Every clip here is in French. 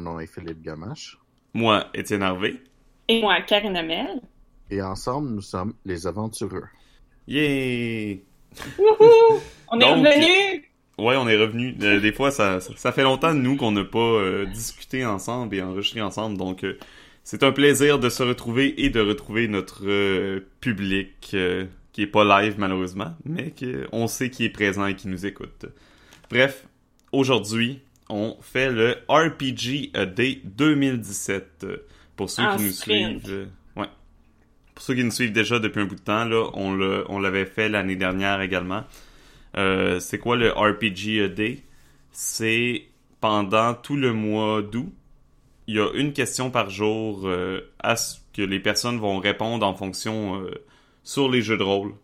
Mon nom est Philippe Gamache. Moi, Étienne Harvey. Et moi, Karine Amel. Et ensemble, nous sommes les aventureux. Yay! Wouhou! On est revenus! Ouais, on est revenus. Euh, des fois, ça, ça, fait longtemps, nous, qu'on n'a pas euh, discuté ensemble et enregistré ensemble. Donc, euh, c'est un plaisir de se retrouver et de retrouver notre public qui est pas live, malheureusement, mais qu'on sait qui est présent et qui nous écoute. Bref, aujourd'hui, on fait le RPG A Day 2017. Pour ceux qui nous suivent. ouais. Pour ceux qui nous suivent déjà depuis un bout de temps, là, on l'avait fait l'année dernière également. Euh, c'est quoi le RPG A Day? C'est pendant tout le mois d'août, il y a une question par jour euh, à ce que les personnes vont répondre en fonction euh, sur les jeux de rôle.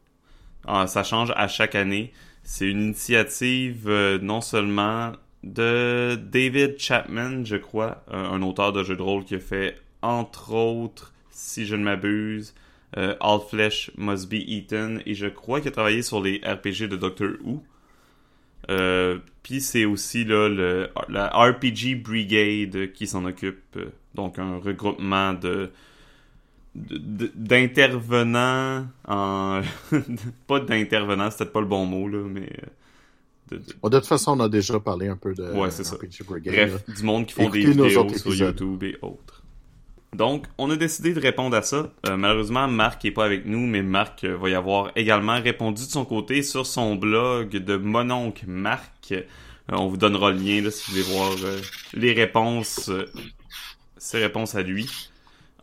Ah, ça change à chaque année. C'est une initiative non seulement de David Chapman, je crois, un auteur de jeux de rôle qui a fait, entre autres, si je ne m'abuse, euh, All Flesh Must Be Eaten, et je crois qu'il a travaillé sur les RPG de Doctor Who. Euh, Puis c'est aussi là, le, la RPG Brigade qui s'en occupe, donc un regroupement de d'intervenants en pas d'intervenants c'était pas le bon mot là mais de, toute façon, on a déjà parlé un peu de ouais, c'est ça. Bref, du monde qui font des vidéos sur YouTube et autres. Donc, on a décidé de répondre à ça. Euh, malheureusement, Marc est pas avec nous, mais Marc euh, va y avoir également répondu de son côté sur son blog de Mononcle Marc. Euh, on vous donnera le lien là, si vous voulez voir les réponses, ses réponses à lui.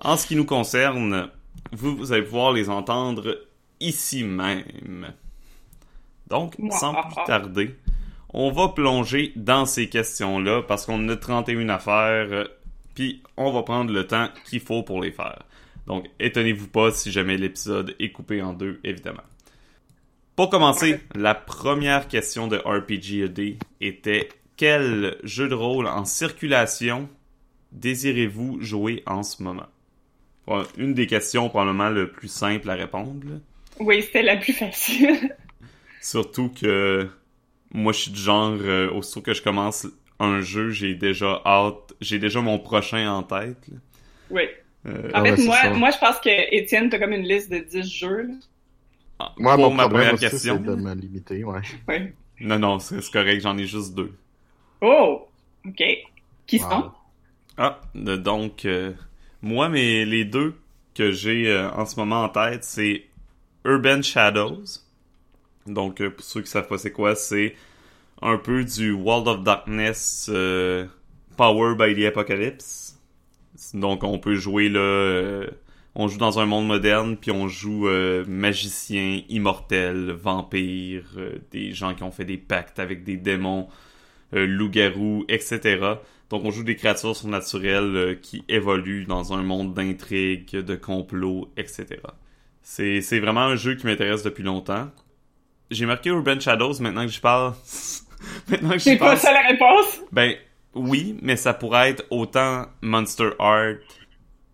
En ce qui nous concerne, vous, vous allez pouvoir les entendre ici même. Donc, sans plus tarder, on va plonger dans ces questions-là parce qu'on a 31 affaires, euh, puis on va prendre le temps qu'il faut pour les faire. Donc, étonnez-vous pas si jamais l'épisode est coupé en deux, évidemment. Pour commencer, la première question de RPGED était quel jeu de rôle en circulation désirez-vous jouer en ce moment? une des questions probablement le plus simple à répondre. Oui, c'était la plus facile. Surtout que moi, je suis du genre, euh, aussitôt que je commence un jeu, j'ai déjà hâte, j'ai déjà mon prochain en tête. Oui. Euh, en fait, moi, moi, je pense que Étienne, t'as comme une liste de 10 jeux. Ah, moi, pour mon ma première aussi, question. de me limiter, ouais. Oui. Non, non, c'est correct, j'en ai juste deux. Oh! Ok. Qui sont? Ah, donc, euh, moi, mais les deux que j'ai en ce moment en tête, c'est Urban Shadows donc, euh, pour ceux qui savent pas c'est quoi, c'est un peu du World of Darkness euh, Power by the Apocalypse. Donc, on peut jouer là... Euh, on joue dans un monde moderne, puis on joue magicien, immortel, vampire, des gens qui ont fait des pactes avec des démons, loups-garous, etc. Donc on joue des créatures surnaturelles qui évoluent dans un monde d'intrigues, de complots, etc. C'est vraiment un jeu qui m'intéresse depuis longtemps j'ai marqué Urban Shadows maintenant que je parle. maintenant que C'est pas ça la réponse? Ben, oui, mais ça pourrait être autant Monster Art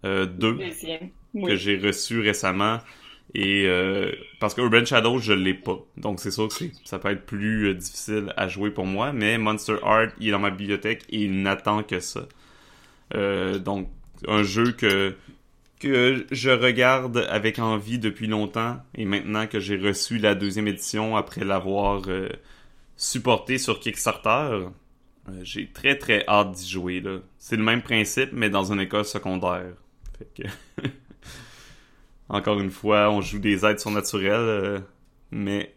2 euh, que j'ai reçu récemment. Et euh, parce que Urban Shadows, je l'ai pas. Donc c'est sûr que ça peut être plus euh, difficile à jouer pour moi. Mais Monster Art, il est dans ma bibliothèque et il n'attend que ça. donc un jeu que que je regarde avec envie depuis longtemps et maintenant que j'ai reçu la deuxième édition après l'avoir euh, supporté sur Kickstarter, euh, j'ai très très hâte d'y jouer. C'est le même principe mais dans une école secondaire. Fait que... Encore une fois, on joue des êtres surnaturels euh, mais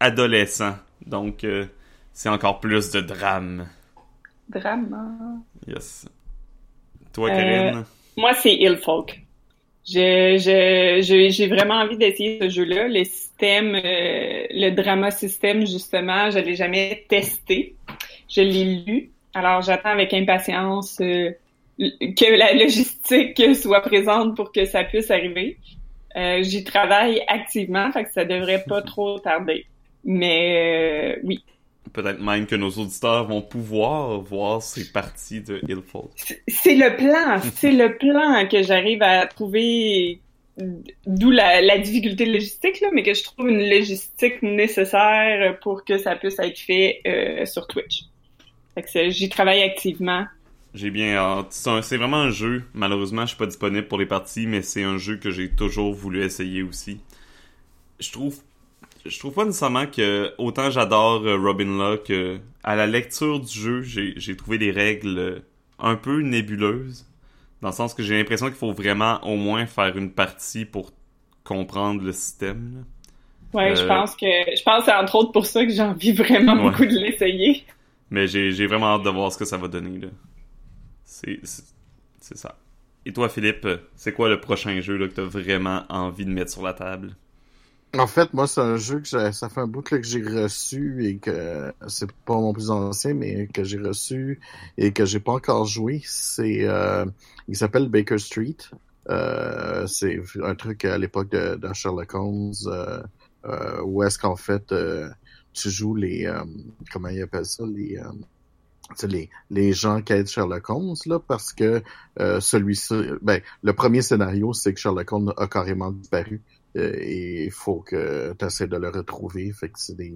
adolescents. Donc c'est encore plus de drame. Drame. Yes. Toi, Karine? Moi, c'est Ilfolk. J'ai vraiment envie d'essayer ce jeu-là. Le système, euh, le drama système, justement, je l'ai jamais testé. Je l'ai lu. Alors, j'attends avec impatience euh, que la logistique soit présente pour que ça puisse arriver. Euh, J'y travaille activement, fait que ça devrait pas trop tarder. Mais euh, oui, Peut-être même que nos auditeurs vont pouvoir voir ces parties de Hillfall. C'est le plan, c'est le plan que j'arrive à trouver, d'où la, difficulté logistique, là, mais que je trouve une logistique nécessaire pour que ça puisse être fait euh, sur Twitch. J'y travaille activement. J'ai bien hâte. C'est vraiment un jeu. Malheureusement, je suis pas disponible pour les parties, mais c'est un jeu que j'ai toujours voulu essayer aussi. Je trouve, je trouve pas nécessairement que autant j'adore euh, Robin Locke, à la lecture du jeu, j'ai trouvé des règles un peu nébuleuses. Dans le sens que j'ai l'impression qu'il faut vraiment au moins faire une partie pour comprendre le système. Ouais, je euh, pense que je pense c'est entre autres pour ça que j'ai envie vraiment beaucoup de l'essayer. Mais j'ai vraiment hâte de voir ce que ça va donner. C'est ça. Et toi, Philippe, c'est quoi le prochain jeu là, que tu as vraiment envie de mettre sur la table? En fait, moi, c'est un jeu que ça fait un bout que j'ai reçu et que c'est pas mon plus ancien, mais que j'ai reçu et que j'ai pas encore joué. C'est, euh, il s'appelle Baker Street. Euh, c'est un truc à l'époque de, Sherlock Holmes, euh, euh où est-ce qu'en fait euh, tu joues les, euh, comment ils appellent ça, les les, les gens qui aident Sherlock Holmes là parce que celui-ci ben le premier scénario c'est que Sherlock Holmes a carrément disparu euh, et il faut que tu essaies de le retrouver. Fait que c'est des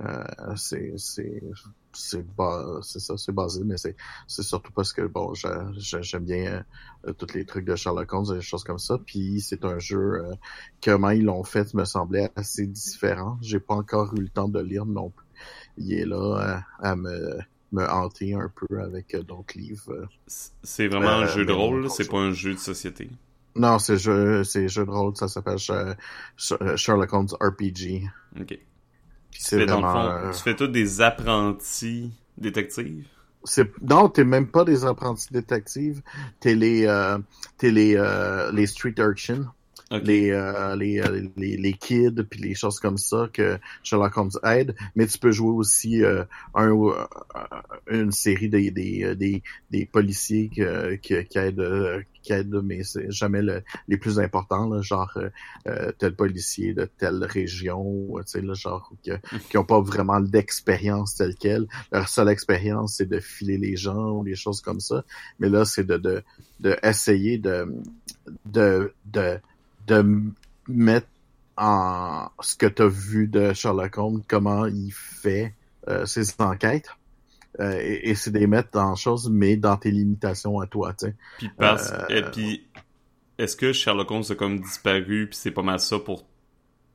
euh, c'est c'est c'est c'est ça c'est basé mais c'est c'est surtout parce que bon j'aime bien euh, tous les trucs de Sherlock Holmes et des choses comme ça. Puis c'est un jeu comment ils l'ont fait me semblait assez différent. J'ai pas encore eu le temps de lire non plus. Il est là à, me me hanter un peu avec d'autres livres c'est vraiment un jeu de rôle c'est pas un jeu de société non, c'est jeu, c'est jeu de rôle, ça s'appelle Sherlock Holmes RPG. Ok. C'est dans le fond, euh, tu fais tous des apprentis détectives? C'est non, t'es même pas des apprentis détectives, t'es les euh, t'es les euh, les street urchins. Euh, les, les, les, kids puis les choses comme ça que Sherlock Holmes aide, mais tu peux jouer aussi euh, un, euh, une série des, des, des, des policiers qui, qui, aident qui aident, mais c'est jamais le, les plus importants, là, genre tel policier de telle région, tu sais, là, genre qui, qui ont pas vraiment d'expérience telle quelle. Leur seule expérience, c'est de filer les gens ou des choses comme ça. Mais là, c'est de, de, de essayer de, de, de de mettre en ce que tu as vu de Sherlock Holmes, comment il fait euh, ses enquêtes. Euh, et, c'est des mettre en chose, mais dans tes limitations à toi, tu sais. Puis parce, euh, puis est-ce que Sherlock Holmes a comme disparu, puis c'est pas mal ça pour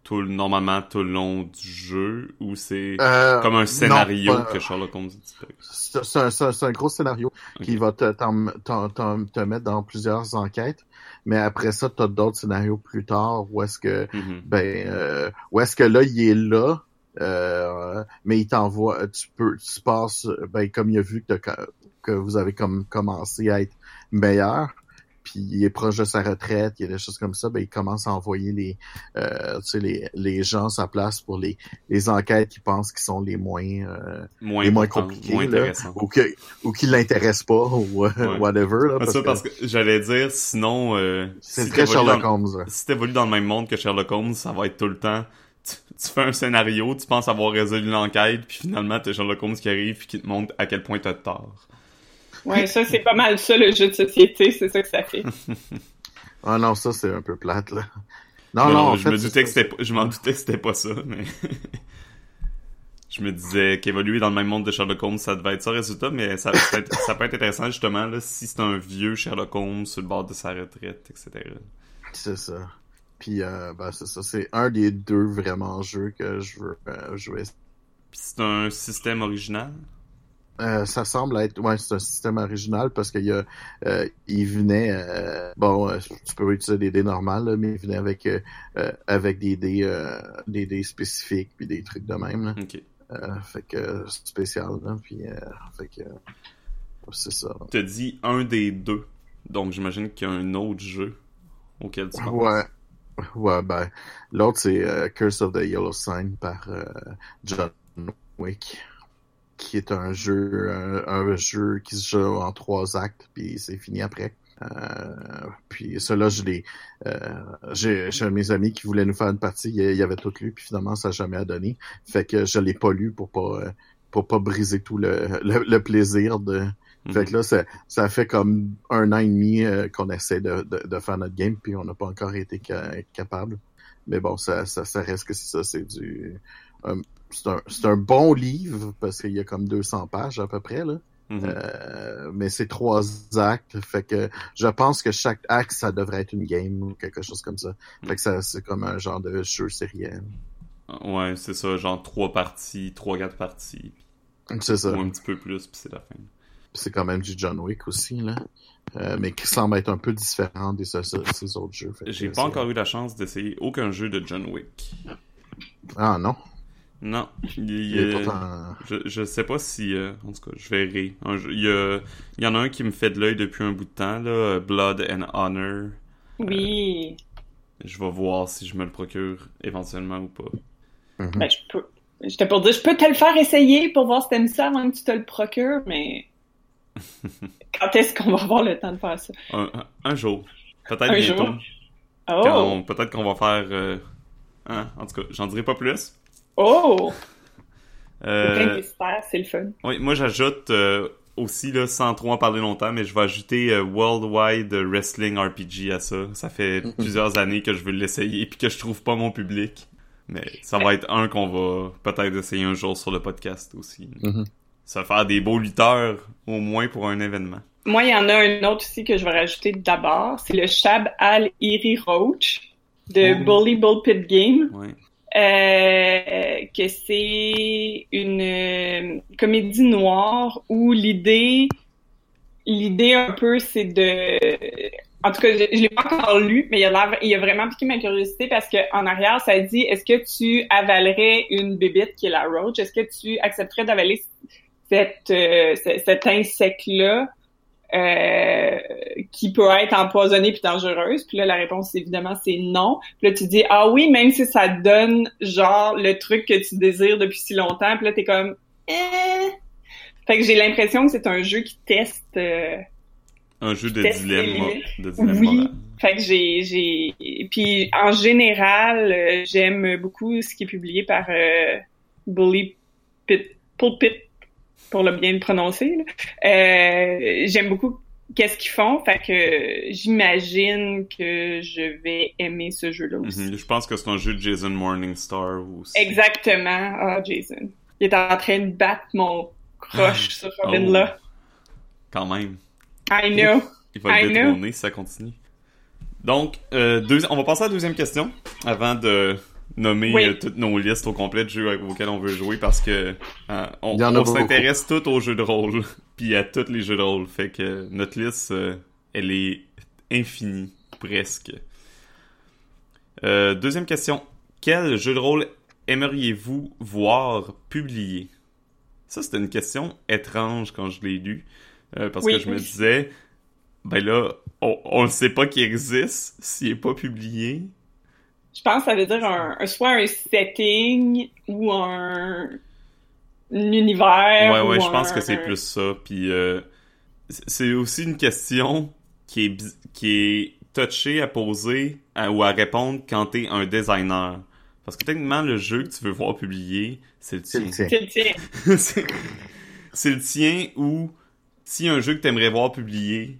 tout normalement tout le long du jeu ou c'est euh, comme un scénario que Sherlock Holmes c'est un, c'est un, gros scénario qui va te, te mettre dans plusieurs enquêtes mais après ça tu as d'autres scénarios plus tard où est-ce que mm-hmm. ben euh, où est-ce que là il est là euh, mais il t'envoie tu peux tu passes ben comme il a vu que, que vous avez comme commencé à être meilleur puis il est proche de sa retraite, il y a des choses comme ça, ben il commence à envoyer les, euh, les, les gens à sa place pour les, les enquêtes qu'il pense qui sont les moins, euh, les moins compliquées, là, ou, que, ou qui l'intéressent pas, ou euh, whatever. Là, parce ça, parce que j'allais dire, sinon... Euh, c'est si très Sherlock Holmes. Si t'évolues dans le même monde que Sherlock Holmes, ça va être tout le temps... Tu, fais un scénario, tu penses avoir résolu l'enquête, puis finalement, t'as Sherlock Holmes qui arrive puis qui te montre à quel point t'as tort. Ouais, ça, c'est pas mal ça, le jeu de société, c'est ça que ça fait. ah non, ça, c'est un peu plate, là. Non, non, je me doutais que c'était, je m'en doutais que c'était pas ça, mais. je me disais qu'évoluer dans le même monde de Sherlock Holmes, ça devait être ça résultat, mais ça, ça, peut être intéressant, justement, là, si c'est un vieux Sherlock Holmes sur le bord de sa retraite, etc. C'est ça. Puis, euh, ben, c'est ça. C'est un des deux vraiment jeux que je veux euh, jouer. Puis c'est un système original? Euh, ça semble être ouais c'est un système original parce qu'il y a euh, il venait euh, bon euh, tu peux utiliser des dés normales mais il venait avec avec des dés des dés spécifiques puis des trucs de même là. Okay. fait que spécial là, puis fait que c'est ça. Tu dit un des deux donc j'imagine qu'il y a un autre jeu auquel tu penses. Ouais. Ouais, ben, l'autre c'est Curse of the Yellow Sign par John Wick qui est un jeu un, jeu qui se joue en trois actes puis c'est fini après. Euh, puis cela je l'ai euh, j'ai mes amis qui voulaient nous faire une partie, il y avait tout lu puis finalement ça n'a jamais donné. Fait que je l'ai pas lu pour pas pour pas briser tout le, le, plaisir de mhm. fait que là ça, ça fait comme un an et demi euh, qu'on essaie de, de, de, faire notre game puis on n'a pas encore été capable. Mais bon ça, ça, ça reste que c'est ça, c'est du c'est un, un, bon livre parce qu'il y a comme 200 pages à peu près là. Mhm. Euh, mais c'est trois actes, fait que je pense que chaque acte, ça devrait être une game ou quelque chose comme ça. Fait que ça, c'est comme un genre de jeu sériel. Ouais, c'est ça, genre trois parties, trois, quatre parties. C'est ça. Ou un petit peu plus, puis c'est la fin. C'est quand même du John Wick aussi, là. Euh, mais qui semble être un peu différent des ces, ces autres jeux. J'ai pas encore eu la chance d'essayer aucun jeu de John Wick. Ah non? Non, il, Il est euh, pourtant... je, je sais pas si... euh, en tout cas, je verrai. Il, y a, il y en a un qui me fait de l'œil depuis un bout de temps, là, Blood and Honor. Oui. Je vais voir si je me le procure éventuellement ou pas. Mhm. Ben, je peux. J'étais pour dire, je peux te le faire essayer pour voir si t'aimes ça avant que tu te le procures, mais. Quand est-ce qu'on va avoir le temps de faire ça? Un, jour. Peut-être Un bientôt. jour? Oh! Peut-être qu'on va faire... euh, hein, en tout cas, j'en dirai pas plus. Oh! Euh, c'est le fun. Oui, moi j'ajoute euh, aussi, là, sans trop en parler longtemps, mais je vais ajouter euh, Worldwide Wrestling RPG à ça. Ça fait plusieurs années que je veux l'essayer puis que je trouve pas mon public. Mais ça va être un qu'on va peut-être essayer un jour sur le podcast aussi. Mhm. Ça va faire des beaux lutteurs, au moins pour un événement. Moi, il y en a un autre aussi que je vais rajouter d'abord. C'est le Shab Al Iri Roach de Oh. Bully Bull Pit Game. Ouais. Euh, que c'est une euh, comédie noire où l'idée, l'idée un peu, c'est de, en tout cas, je, je l'ai pas encore lu, mais il a il a vraiment piqué ma curiosité parce que en arrière, ça dit, est-ce que tu avalerais une bébite qui est la roach? Est-ce que tu accepterais d'avaler cette, euh, ce- cet insecte-là? Euh, qui peut être empoisonnée puis dangereuse. Puis là, la réponse, évidemment, c'est non. Puis là, tu dis, ah oui, même si ça donne, genre, le truc que tu désires depuis si longtemps. Puis là, t'es comme, eh. Fait que j'ai l'impression que c'est un jeu qui teste... euh, Un jeu de dilemme, de dilemme Oui. moral. Fait que j'ai, j'ai, puis en général, euh, j'aime beaucoup ce qui est publié par euh, Bully Pit, Pulpit, pour le bien le prononcer. Euh, j'aime beaucoup qu'est-ce qu'ils font, fait que j'imagine que je vais aimer ce jeu-là aussi. Mhm. Je pense que c'est un jeu de Jason Morningstar aussi. Exactement. Ah, Jason. Il est en train de battre mon crush sur Robin Oh. là. Quand même. I know. Il va le détrôner si ça continue. Donc, euh, on va passer à la deuxième question avant de nommer Oui. euh, toutes nos listes au complet de jeux auxquels on veut jouer parce que euh, on, s'intéresse tout aux jeux de rôle puis à tous les jeux de rôle. Fait que notre liste, euh, elle est infinie, presque. Euh, deuxième question. Quel jeu de rôle aimeriez-vous voir publié? Ça, c'était une question étrange quand je l'ai lu. euh, parce Oui. que je me disais, ben là, on, on ne sait pas qu'il existe s'il est pas publié. Je pense que ça veut dire un, un- soit un setting ou un, un univers. Ouais, ouais, ou je pense que c'est plus ça. Puis euh, c'est aussi une question qui est, bi- qui est touchée à poser à- ou à répondre quand t'es un designer. Parce que techniquement, le jeu que tu veux voir publié, c'est le tien. C'est le tien. c'est c'est le tien ou si un jeu que t'aimerais voir publié,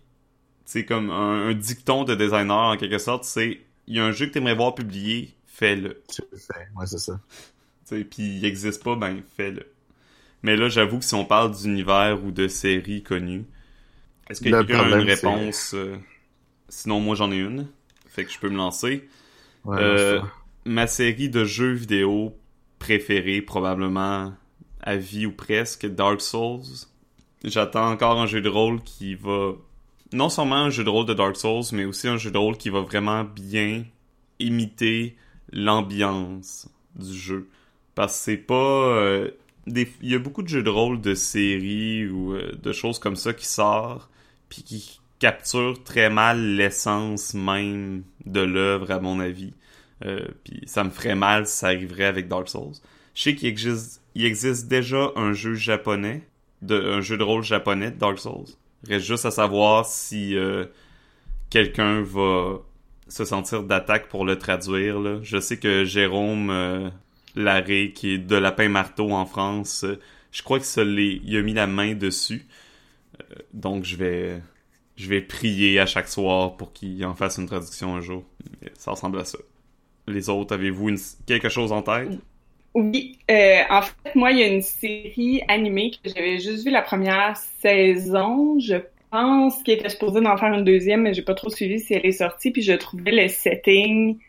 c'est comme un, un dicton de designer en quelque sorte, c'est il y a un jeu que t'aimerais voir publié, fais-le. Tu le fais. Ouais, c'est ça. Puis il existe pas, ben fais-le. Mais là, j'avoue que si on parle d'univers ou de séries connues, est-ce que quelqu'un a une réponse euh, Sinon, moi j'en ai une. Fait que je peux me lancer. Ouais, Euh, ma série de jeux vidéo préférée, probablement à vie ou presque, Dark Souls. J'attends encore un jeu de rôle qui va... Non seulement un jeu de rôle de Dark Souls, mais aussi un jeu de rôle qui va vraiment bien imiter l'ambiance du jeu. Parce que c'est pas... euh, des... Il y a beaucoup de jeux de rôle de séries ou euh, de choses comme ça qui sortent, puis qui capturent très mal l'essence même de l'œuvre, à mon avis. Euh, puis ça me ferait mal si ça arriverait avec Dark Souls. Je sais qu'il existe, il existe déjà un jeu japonais, de, un jeu de rôle japonais Dark Souls. Reste juste à savoir si euh, quelqu'un va se sentir d'attaque pour le traduire. Je sais que Jérôme euh, Larré, qui est de Lapin Marteau en France, euh, je crois que ça l'est- il a mis la main dessus. Euh, donc je vais je vais prier à chaque soir pour qu'il en fasse une traduction un jour. Ça ressemble à ça. Les autres, avez-vous quelque chose en tête? Oui, euh, en fait, moi, il y a une série animée que j'avais juste vu la première saison. Je pense qu'il était supposé d'en faire une deuxième, mais j'ai pas trop suivi si elle est sortie. Puis je trouvais le setting,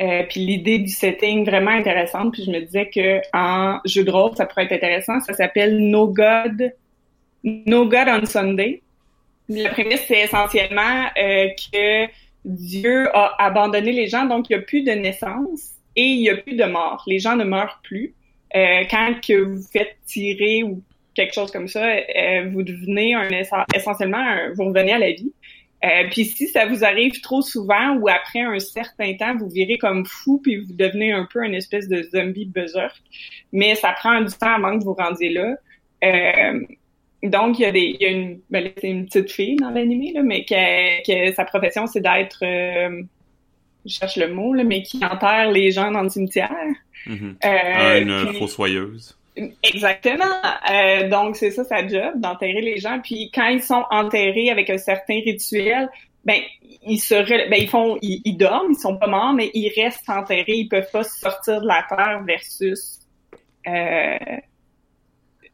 euh, puis l'idée du setting vraiment intéressante. Puis je me disais que en jeu de rôle, ça pourrait être intéressant. Ça s'appelle No God, No God on Sunday. La prémisse, c'est essentiellement euh, que Dieu a abandonné les gens, donc il n'y a plus de naissance et il n'y a plus de mort. Les gens ne meurent plus. Euh, quand que vous faites tirer ou quelque chose comme ça, euh, vous devenez un essentiellement, vous revenez à la vie. Euh, puis si ça vous arrive trop souvent ou après un certain temps, vous virez comme fou puis vous devenez un peu une espèce de zombie berserk. Mais ça prend du temps avant que vous rendiez là. Donc il y a des, il y a une, ben, une petite fille dans l'animé là, mais que, que sa profession c'est d'être, je cherche le mot là, mais qui enterre les gens dans le cimetière. Mm-hmm. ah, une fossoyeuse. Exactement. Euh, donc c'est ça sa job, d'enterrer les gens. Puis quand ils sont enterrés avec un certain rituel, ben ils se, ben ils font, ils, dorment, ils sont pas morts, mais ils restent enterrés, ils peuvent pas sortir de la terre versus euh,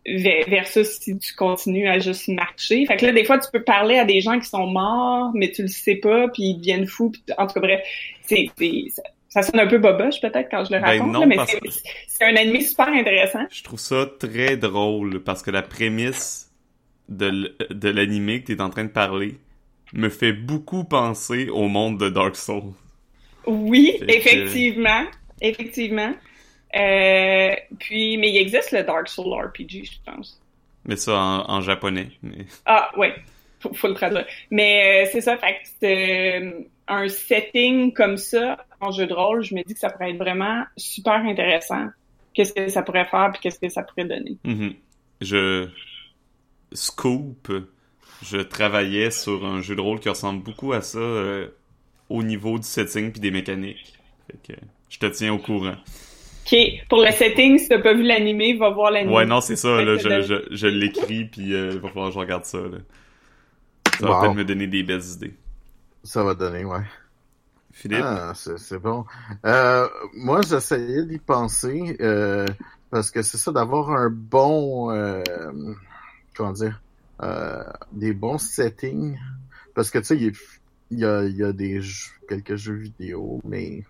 versus si tu continues à juste marcher. Fait que là, des fois, tu peux parler à des gens qui sont morts, mais tu le sais pas, puis ils deviennent fous. en tout cas, bref, c'est ça sonne un peu boboche peut-être quand je le ben raconte, mais c'est un anime super intéressant. Je trouve ça très drôle parce que la prémisse de, de l'anime que tu es en train de parler me fait beaucoup penser au monde de Dark Souls. Oui, effectivement. Effectivement. Euh, puis, mais il existe le Dark Souls RPG, je pense. Mais ça en, japonais. Ah, ouais. Faut, faut le traduire. Mais euh, c'est ça, fait que un setting comme ça en jeu de rôle, je me dis que ça pourrait être vraiment super intéressant. Qu'est-ce que ça pourrait faire puis qu'est-ce que ça pourrait donner. Mm-hmm. Je scoop. Je travaillais sur un jeu de rôle qui ressemble beaucoup à ça euh, au niveau du setting puis des mécaniques. Fait que je te tiens au courant. OK. Pour le setting, si t'as pas vu l'animé, va voir l'animé. Ouais, non, c'est ça. Là, je, je, je l'écris puis euh, il va falloir que je regarde ça. Là. Ça va peut-être me donner des belles idées. Ça va donner, ouais. Philippe? Ah, c'est bon. Euh, moi, j'essayais d'y penser, euh, parce que c'est ça, d'avoir un bon, euh, comment dire, euh, des bons settings. Parce que, tu sais, il y, a, il y a des quelques jeux vidéo, mais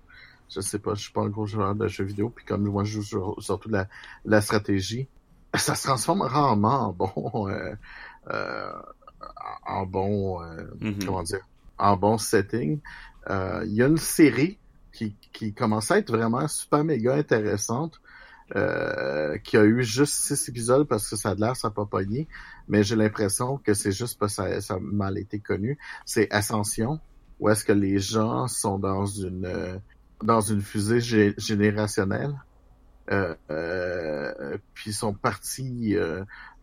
je sais pas, je suis pas un gros joueur de jeux vidéo, puis comme moi, je joue surtout de la, la stratégie, ça se transforme rarement en bon, euh, euh, en bon, mm-hmm. comment dire, en bon setting. Euh, il y a une série qui, qui commence à être vraiment super méga intéressante. Euh, qui a eu juste six épisodes parce que ça a l'air ça pas pogné, mais j'ai l'impression que c'est juste parce que ça, a mal été connu. C'est Ascension, où est-ce que les gens sont dans une euh, dans une fusée générationnelle, euh, euh, puis sont partis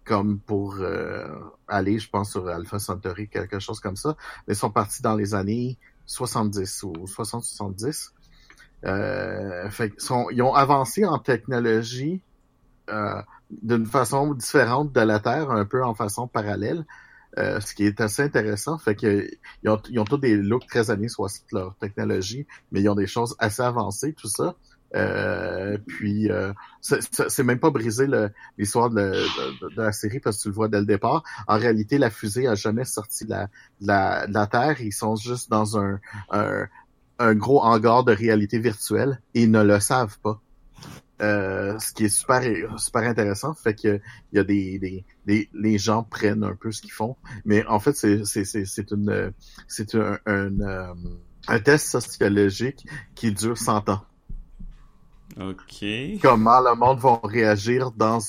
comme pour euh, aller, je pense, sur Alpha Centauri, quelque chose comme ça. Mais ils sont partis dans les années 70 ou 60-70. Euh, fait, sont, ils ont avancé en technologie euh, d'une façon différente de la Terre, un peu en façon parallèle. Euh, ce qui est assez intéressant, fait que ils ont, tous des looks très années 60 leur technologie, mais ils ont des choses assez avancées, tout ça. Euh, puis euh, c'est même pas brisé l'histoire de, la série parce que tu le vois dès le départ. En réalité, la fusée a jamais sorti de la, la, Terre. Ils sont juste dans un, un, gros hangar de réalité virtuelle et ils ne le savent pas. Euh, ce qui est super super intéressant, fait que il y a des, des, les gens prennent un peu ce qu'ils font, mais en fait c'est c'est c'est une c'est un, un, un test sociologique qui dure 100 ans. OK. Comment le monde va réagir dans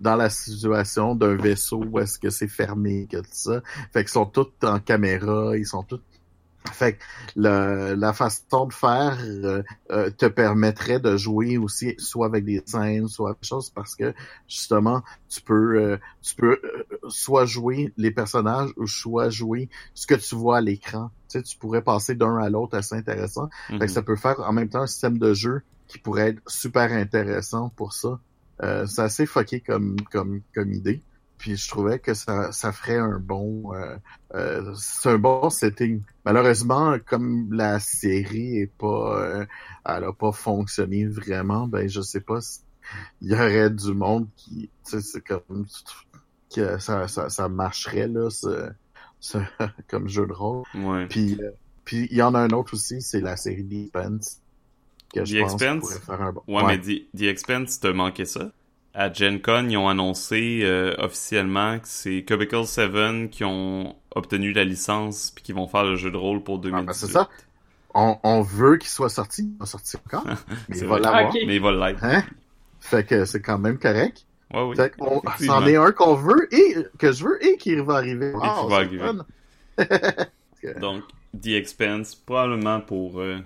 dans la situation d'un vaisseau où est-ce que c'est fermé, que tout ça. Fait qu'ils sont tous en caméra, ils sont tous fait que la façon de faire euh, euh, te permettrait de jouer aussi soit avec des scènes, soit autre chose parce que justement tu peux euh, tu peux soit jouer les personnages ou soit jouer ce que tu vois à l'écran. Tu sais, tu pourrais passer d'un à l'autre assez intéressant. Fait que mm-hmm. ça peut faire en même temps un système de jeu qui pourrait être super intéressant pour ça. Euh, c'est assez fucké comme, comme, comme idée. Puis je trouvais que ça, ça ferait un bon euh, euh c'est un bon setting. Malheureusement, comme la série est pas euh, elle a pas fonctionné vraiment, ben je sais pas il y aurait du monde qui, tu sais, c'est comme que ça, ça, ça marcherait là, ce, ce- comme jeu de rôle. Ouais. Puis, euh, puis il y en a un autre aussi, c'est la série The Expanse. Que je The pense Expanse? pourrait faire un bon. Ouais, mais The, The Expanse, t'as manqué ça? À Gen Con, ils ont annoncé euh, officiellement que c'est Cubicle 7 qui ont obtenu la licence puis qui vont faire le jeu de rôle pour Ah, 2018. ben, c'est ça. On, on veut qu'il soit sorti. Il va sortir encore. mais il va l'avoir. Mais il va l'être. Hein? Fait que c'est quand même correct. Ouais, oui. Fait qu'on- c'en est un qu'on veut et que je veux et qui va arriver. qui Wow, va arriver. Donc, The Expanse, probablement pour... euh,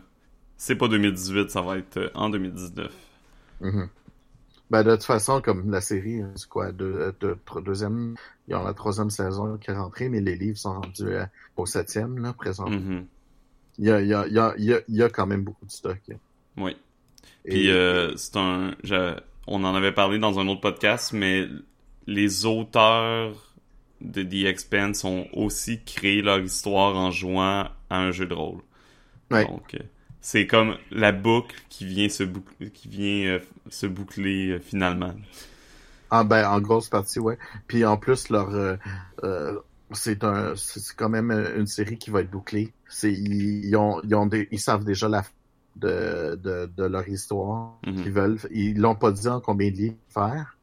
c'est pas 2018, ça va être euh, en 2019. Mhm. Ben, de toute façon, comme la série, euh, c'est quoi, deux, deux- trois- deuxième, ils ont la troisième saison qui est rentrée, mais les livres sont rendus euh, au septième, là, présent. Mhm. Il y a, il y a, il y a, il y a, il y a quand même beaucoup de stock. là. Oui. Et- Puis euh, c'est un, je- on en avait parlé dans un autre podcast, mais les auteurs de The Expanse ont aussi créé leur histoire en jouant à un jeu de rôle. Ouais. Donc euh, c'est comme la boucle qui vient se boucler, qui vient euh, se boucler euh, finalement. Ah ben en grosse partie ouais. Puis en plus leur euh, c'est un c'est quand même une série qui va être bouclée. C'est ils, ils ont ils ont des, ils savent déjà la de de, de leur histoire Mhm. qu'ils veulent. Ils l'ont pas dit en combien de livres faire,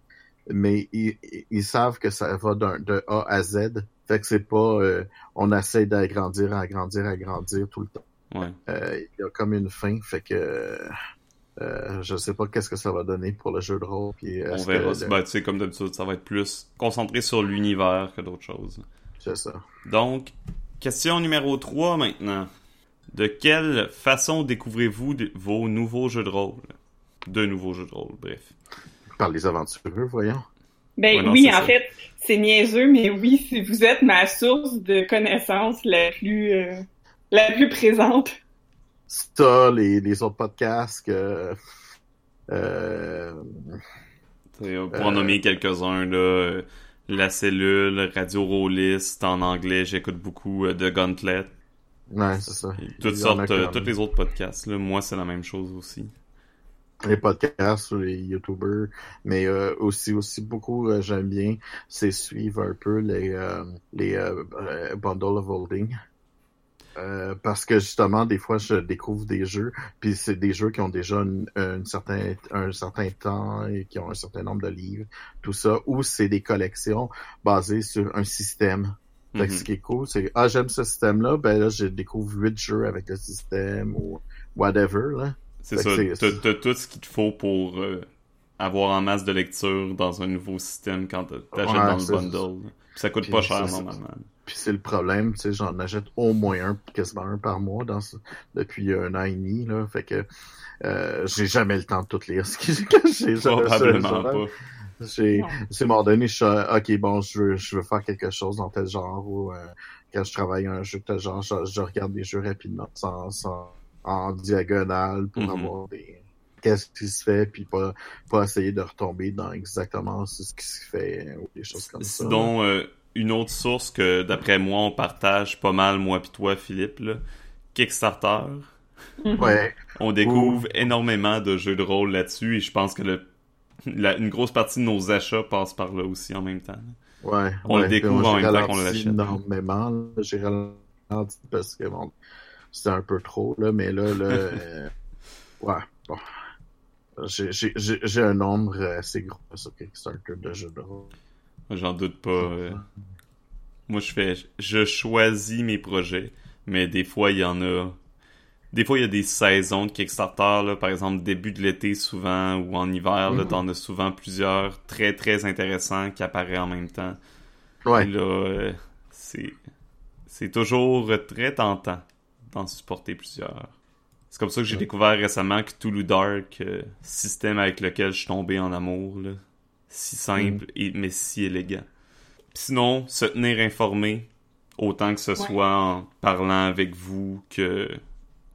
mais ils, ils- savent que ça va d'un de A à Z. Fait que c'est pas euh, on essaie d'agrandir, agrandir, agrandir tout le temps. Ouais. Euh, Il y a comme une fin, fait que euh, je sais pas qu'est-ce que ça va donner pour le jeu de rôle. Puis On est-ce que verra. le- Ben, tu sais, comme d'habitude, ça va être plus concentré sur l'univers que d'autres choses. C'est ça. Donc, question numéro 3 maintenant. De quelle façon découvrez-vous vos nouveaux jeux de rôle? De nouveaux jeux de rôle, bref. Par les aventureux, voyons. Ben Ouais, non, oui, en ça. fait, c'est niaiseux, mais oui, si vous êtes ma source de connaissances la plus euh, la plus présente. Ça, les, les autres podcasts que... Euh, Pour Euh, en nommer quelques-uns, là, euh, La Cellule, Radio Rollist, en anglais, j'écoute beaucoup euh, de Gauntlet. ouais, c'est ça. Et toutes sortes, euh, comme- tous les autres podcasts, là, moi, c'est la même chose aussi. Les podcasts, les YouTubers, mais euh, aussi aussi beaucoup, euh, j'aime bien, c'est suivre un peu les, euh, les euh, euh, bundle of holding. Euh, parce que justement, des fois, je découvre des jeux, puis c'est des jeux qui ont déjà une, un certain un certain temps et qui ont un certain nombre de livres, tout ça, ou c'est des collections basées sur un système. Mhm. ce qui est cool, c'est ah j'aime ce système-là, ben là je découvre huit jeux avec le système ou whatever là. C'est ça, t'as tout ce qu'il te faut pour euh, avoir en masse de lecture dans un nouveau système quand t'a- t'achètes Ouais, dans le bundle. Puis ça coûte Puis pas cher ça, normalement. Puis c'est le problème, tu sais, j'en achète au moins un, quasiment un par mois dans ce- depuis un an et demi là, fait que euh, j'ai jamais le temps de tout lire ce que j'ai caché. Probablement pas. J'ai, c'est moment donné, je suis, euh, ok, bon, je veux, je veux faire quelque chose dans tel genre ou euh, quand je travaille un jeu de tel genre, je, je regarde des jeux rapidement, sans, sans, en diagonale pour Mhm. avoir des, qu'est-ce qui se fait, puis pas, pas essayer de retomber dans exactement ce qui se fait ou des choses comme ça. Sinon, euh, une autre source que d'après moi on partage pas mal, moi pis toi, Philippe, là, Kickstarter. Ouais, On découvre énormément de jeux de rôle là-dessus et je pense que le, la- une grosse partie de nos achats passe par là aussi en même temps. ouais. On le découvre Puis en même temps qu'on l'achète. énormément, j'ai ralenti parce que bon, c'était un peu trop, là, mais là, là, euh, ouais, bon. J'ai, j'ai, j'ai j'ai un nombre assez gros sur Kickstarter de jeux de rôle. J'en doute pas. euh. Moi, je fais, je choisis mes projets, mais des fois, il y en a. Des fois, il y a des saisons de Kickstarter, là, par exemple, début de l'été souvent, ou en hiver, Mhm. t'en as souvent plusieurs très, très intéressants qui apparaissent en même temps. Ouais, Puis Là, euh, c'est, c'est toujours très tentant d'en supporter plusieurs. C'est comme ça que j'ai Ouais. découvert récemment Cthulhu Dark, euh, système avec lequel je suis tombé en amour, là. Si simple, et, mais si élégant. Sinon, se tenir informé, autant que ce Ouais. soit en parlant avec vous que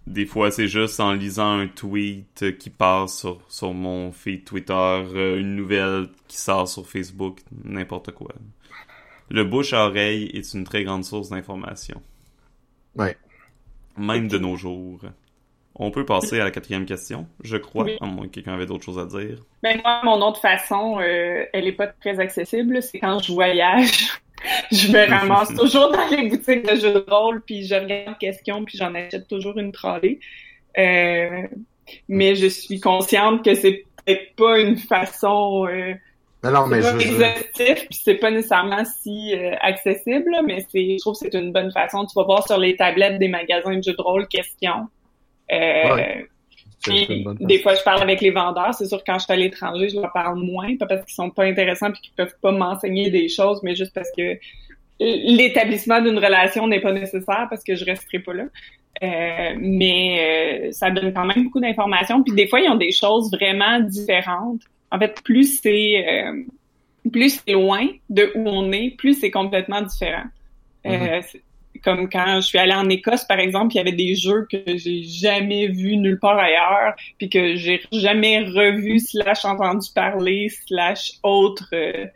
des fois c'est juste en lisant un tweet qui passe sur, sur mon feed Twitter, euh, une nouvelle qui sort sur Facebook, n'importe quoi. Le bouche à oreille est une très grande source d'information. ouais. Même de nos jours. On peut passer à la quatrième question, je crois, Oui. à moins que quelqu'un avait d'autres choses à dire. Ben moi, mon autre façon, euh, elle est pas très accessible, c'est quand je voyage. je me ramasse toujours dans les boutiques de jeux de rôle, puis je regarde questions, puis j'en achète toujours une trolley. Euh, mais je suis consciente que c'est peut-être pas une façon euh, Mais non, mais c'est pas je, exhaustif, puis c'est pas nécessairement si euh, accessible, mais c'est, je trouve que c'est une bonne façon. Tu vas voir sur les tablettes des magasins de jeux de rôle questions. Euh, Ouais. puis, des fois, je parle avec les vendeurs. C'est sûr quand je suis à l'étranger, je leur parle moins, pas parce qu'ils sont pas intéressants puis qu'ils peuvent pas m'enseigner des choses, mais juste parce que l'établissement d'une relation n'est pas nécessaire parce que je resterai pas là. Euh, mais euh, ça donne quand même beaucoup d'informations. Puis des fois, ils ont des choses vraiment différentes. En fait, plus c'est euh, plus c'est loin de où on est, plus c'est complètement différent. Euh, c'est- comme quand je suis allée en Écosse, par exemple, il y avait des jeux que j'ai jamais vus nulle part ailleurs, puis que j'ai jamais revu slash entendu parler slash autre euh,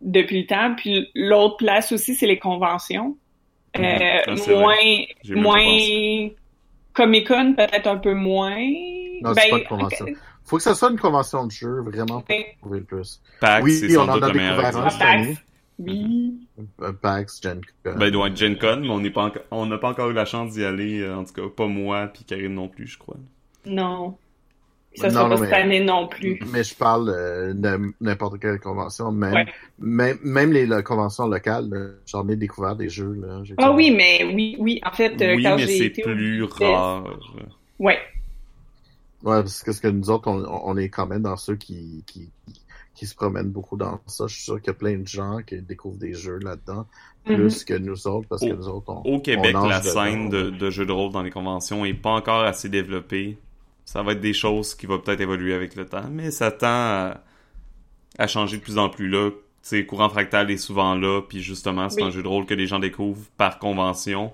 depuis le temps. Puis l'autre place aussi, c'est les conventions. Euh. Ah, c'est vrai. moins moins Comic Con, peut-être un peu moins. Non, c'est pas une convention. Faut que ça soit une convention de jeu, vraiment, pour ben, trouver le plus. PAX, Oui, c'est on en a découvert un cette année. Oui. Euh, PAX, Gen Con. Ben, il doit être Gen Con, mais on n'est pas encore, on n'a pas encore eu la chance d'y aller, euh, en tout cas, pas moi, puis Karine non plus, je crois. Non. Ça Non, sera pas non, cette mais- année non plus. Mais je parle euh, de n'importe quelle convention, même, Ouais. même, même les là, conventions locales, j'en ai découvert des jeux. Là, Ah oui, mais oui, oui. En fait, oui, quand mais j'ai c'est plus rare. Ouais. Ouais, parce que, parce que nous autres, on, on est quand même dans ceux qui, qui, qui se promènent beaucoup dans ça. Je suis sûr qu'il y a plein de gens qui découvrent des jeux là-dedans, Mhm. plus que nous autres, parce que nous autres, on, Au Québec, on la scène de, de jeux de rôle dans les conventions est pas encore assez développée. Ça va être des choses qui vont peut-être évoluer avec le temps, mais ça tend à, à changer de plus en plus là. Sais, Courant Fractal est souvent là, puis justement, c'est Oui. un jeu de rôle que les gens découvrent par convention.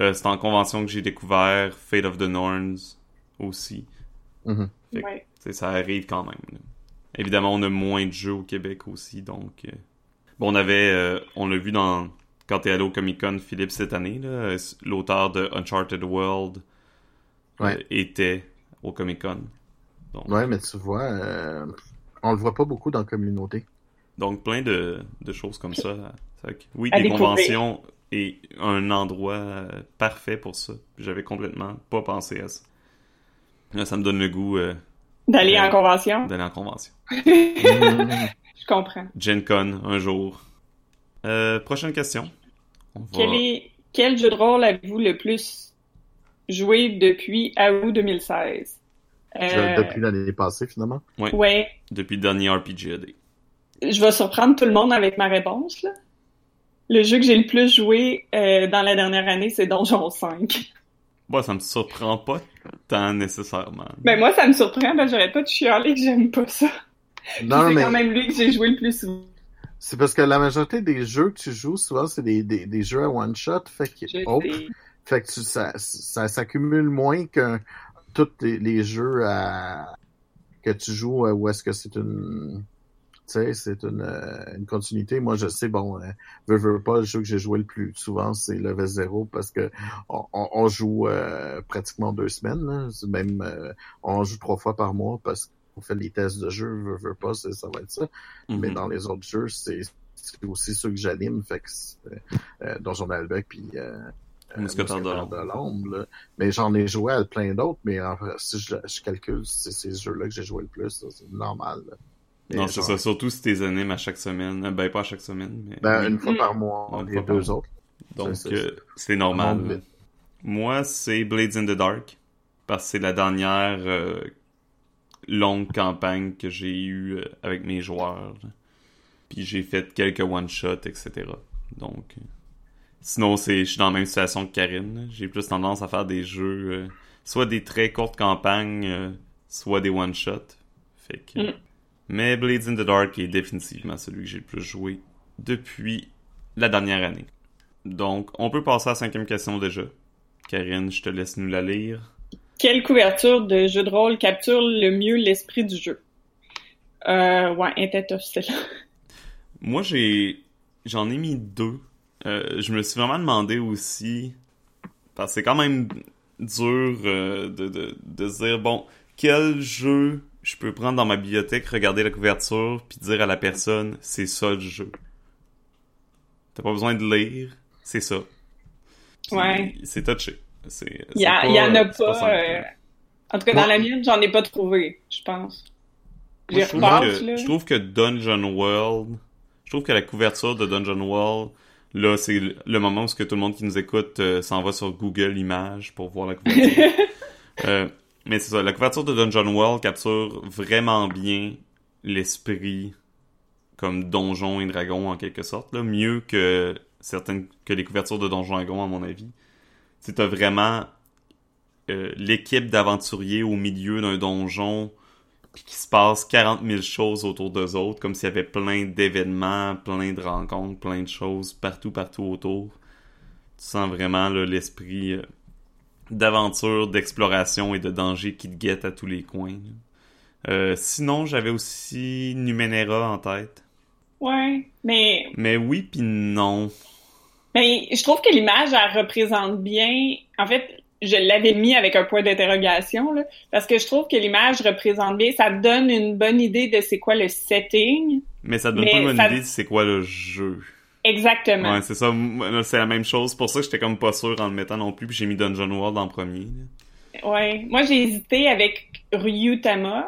Euh, c'est en convention que j'ai découvert Fate of the Norns aussi. Mhm. Fait Ouais. Ça arrive quand même. là. Évidemment, on a moins de jeux au Québec aussi, donc... euh, Bon, on avait... euh, on l'a vu dans... Quand t'es allé au Comic-Con, Philippe, cette année, euh, l'auteur de Uncharted World euh, était au Comic-Con. Donc, Ouais, mais tu vois, euh, on le voit pas beaucoup dans la communauté. donc plein de, de choses comme ça. Oui, À des découvrir. conventions et un endroit parfait pour ça. J'avais complètement pas pensé à ça. Là, ça me donne le goût euh, D'aller Ouais. en convention. d'aller en convention. Mhm. Je comprends. Gen Con, un jour. Euh, prochaine question. On va- Quel, est, quel jeu de rôle avez-vous le plus joué depuis août 2016? Euh, Depuis l'année passée, finalement. Ouais. Depuis le dernier RPG AD. Je vais surprendre tout le monde avec ma réponse, là. Le jeu que j'ai le plus joué euh, dans la dernière année, c'est Donjon 5. Bon, ça me surprend pas tant nécessairement. Ben moi, ça me surprend, ben j'aurais pas de chialer que j'aime pas ça. Non, c'est mais quand même lui que j'ai joué le plus souvent. c'est parce que la majorité des jeux que tu joues, souvent, c'est des, des, des jeux à one-shot. Fait que, oh, fait que tu- ça, ça s'accumule moins que tous les, les jeux à, que tu joues euh, où est-ce que c'est une... Tu sais, c'est une, euh, une continuité. Moi, je sais, bon, euh, veux, veux pas, le jeu que j'ai joué le plus souvent, c'est Level 0 parce que on, on- on joue euh, pratiquement deux semaines. là. Même, euh, on joue trois fois par mois parce qu'on fait les tests de jeu, veux, veux pas, c'est- ça va être ça. Mhm. Mais dans les autres jeux, c'est c'est aussi ceux que j'anime, fait que euh, Donjon Malbec puis euh, Mousquetaire de l'ombre. Mais j'en ai joué à plein d'autres, mais en si je, je calcule, c'est ces jeux-là que j'ai joué le plus, là, c'est normal. là. Non, c'est ça. Surtout si t'es animes à chaque semaine. Euh, Ben, pas à chaque semaine, mais... Ben, une fois par mois, Une les deux autres. Donc, c'est- euh, c'est normal. Moi, c'est Blades in the Dark. Parce que c'est la dernière euh, longue campagne que j'ai eue avec mes joueurs. Puis j'ai fait quelques one-shots, etc. Donc... Sinon, c'est, je suis dans la même situation que Karine. J'ai plus tendance à faire des jeux, euh, soit des très courtes campagnes, euh, soit des one-shots. Fait que... Mm. Mais Blades in the Dark est définitivement celui que j'ai le plus joué depuis la dernière année. Donc, on peut passer à la cinquième question déjà. Karine, je te laisse nous la lire. Quelle couverture de jeu de rôle capture le mieux l'esprit du jeu? Euh, ouais, celle-là. Moi, j'ai, j'en ai mis deux. Euh, je me suis vraiment demandé aussi, parce que c'est quand même, dur euh, de, de, de se dire, bon, quel jeu je peux prendre dans ma bibliothèque, regarder la couverture, puis dire à la personne, c'est ça le jeu. T'as pas besoin de lire, c'est ça. Puis Ouais. C'est touché. C'est, Il y, a- pas- en a c'est pas. simple. euh, En tout cas, dans la mienne, j'en ai pas trouvé, je pense. Moi, je, trouve repasse, que, là. je trouve que Dungeon World, je trouve que la couverture de Dungeon World, là, c'est le- le moment où ce que tout le monde qui nous écoute euh, s'en va sur Google Images pour voir la couverture. Euh, mais c'est ça, la couverture de Dungeon World capture vraiment bien l'esprit comme Donjon et Dragon en quelque sorte, là, mieux que certaines que les couvertures de Donjon et Dragon à mon avis. Tu t'as vraiment euh, l'équipe d'aventuriers au milieu d'un donjon puis qu'il se passe 40 000 choses autour d'eux autres, comme s'il y avait plein d'événements, plein de rencontres, plein de choses partout, partout autour. Tu sens vraiment l'esprit euh, d'aventure, d'exploration et de danger qui te guette à tous les coins. Euh, sinon, j'avais aussi Numenera en tête. Ouais, mais, Mais oui puis non. mais je trouve que l'image, elle représente bien. En fait, je l'avais mis avec un point d'interrogation, là, parce que je trouve que l'image représente bien. Ça donne une bonne idée de c'est quoi le setting. Mais ça donne Mais pas une bonne ça- idée de c'est quoi le jeu. Exactement. Ouais, c'est ça. C'est la même chose. Pour ça, j'étais comme pas sûr en le mettant non plus. Puis j'ai mis Dungeon World en premier. Ouais. Moi, j'ai hésité avec Ryutama.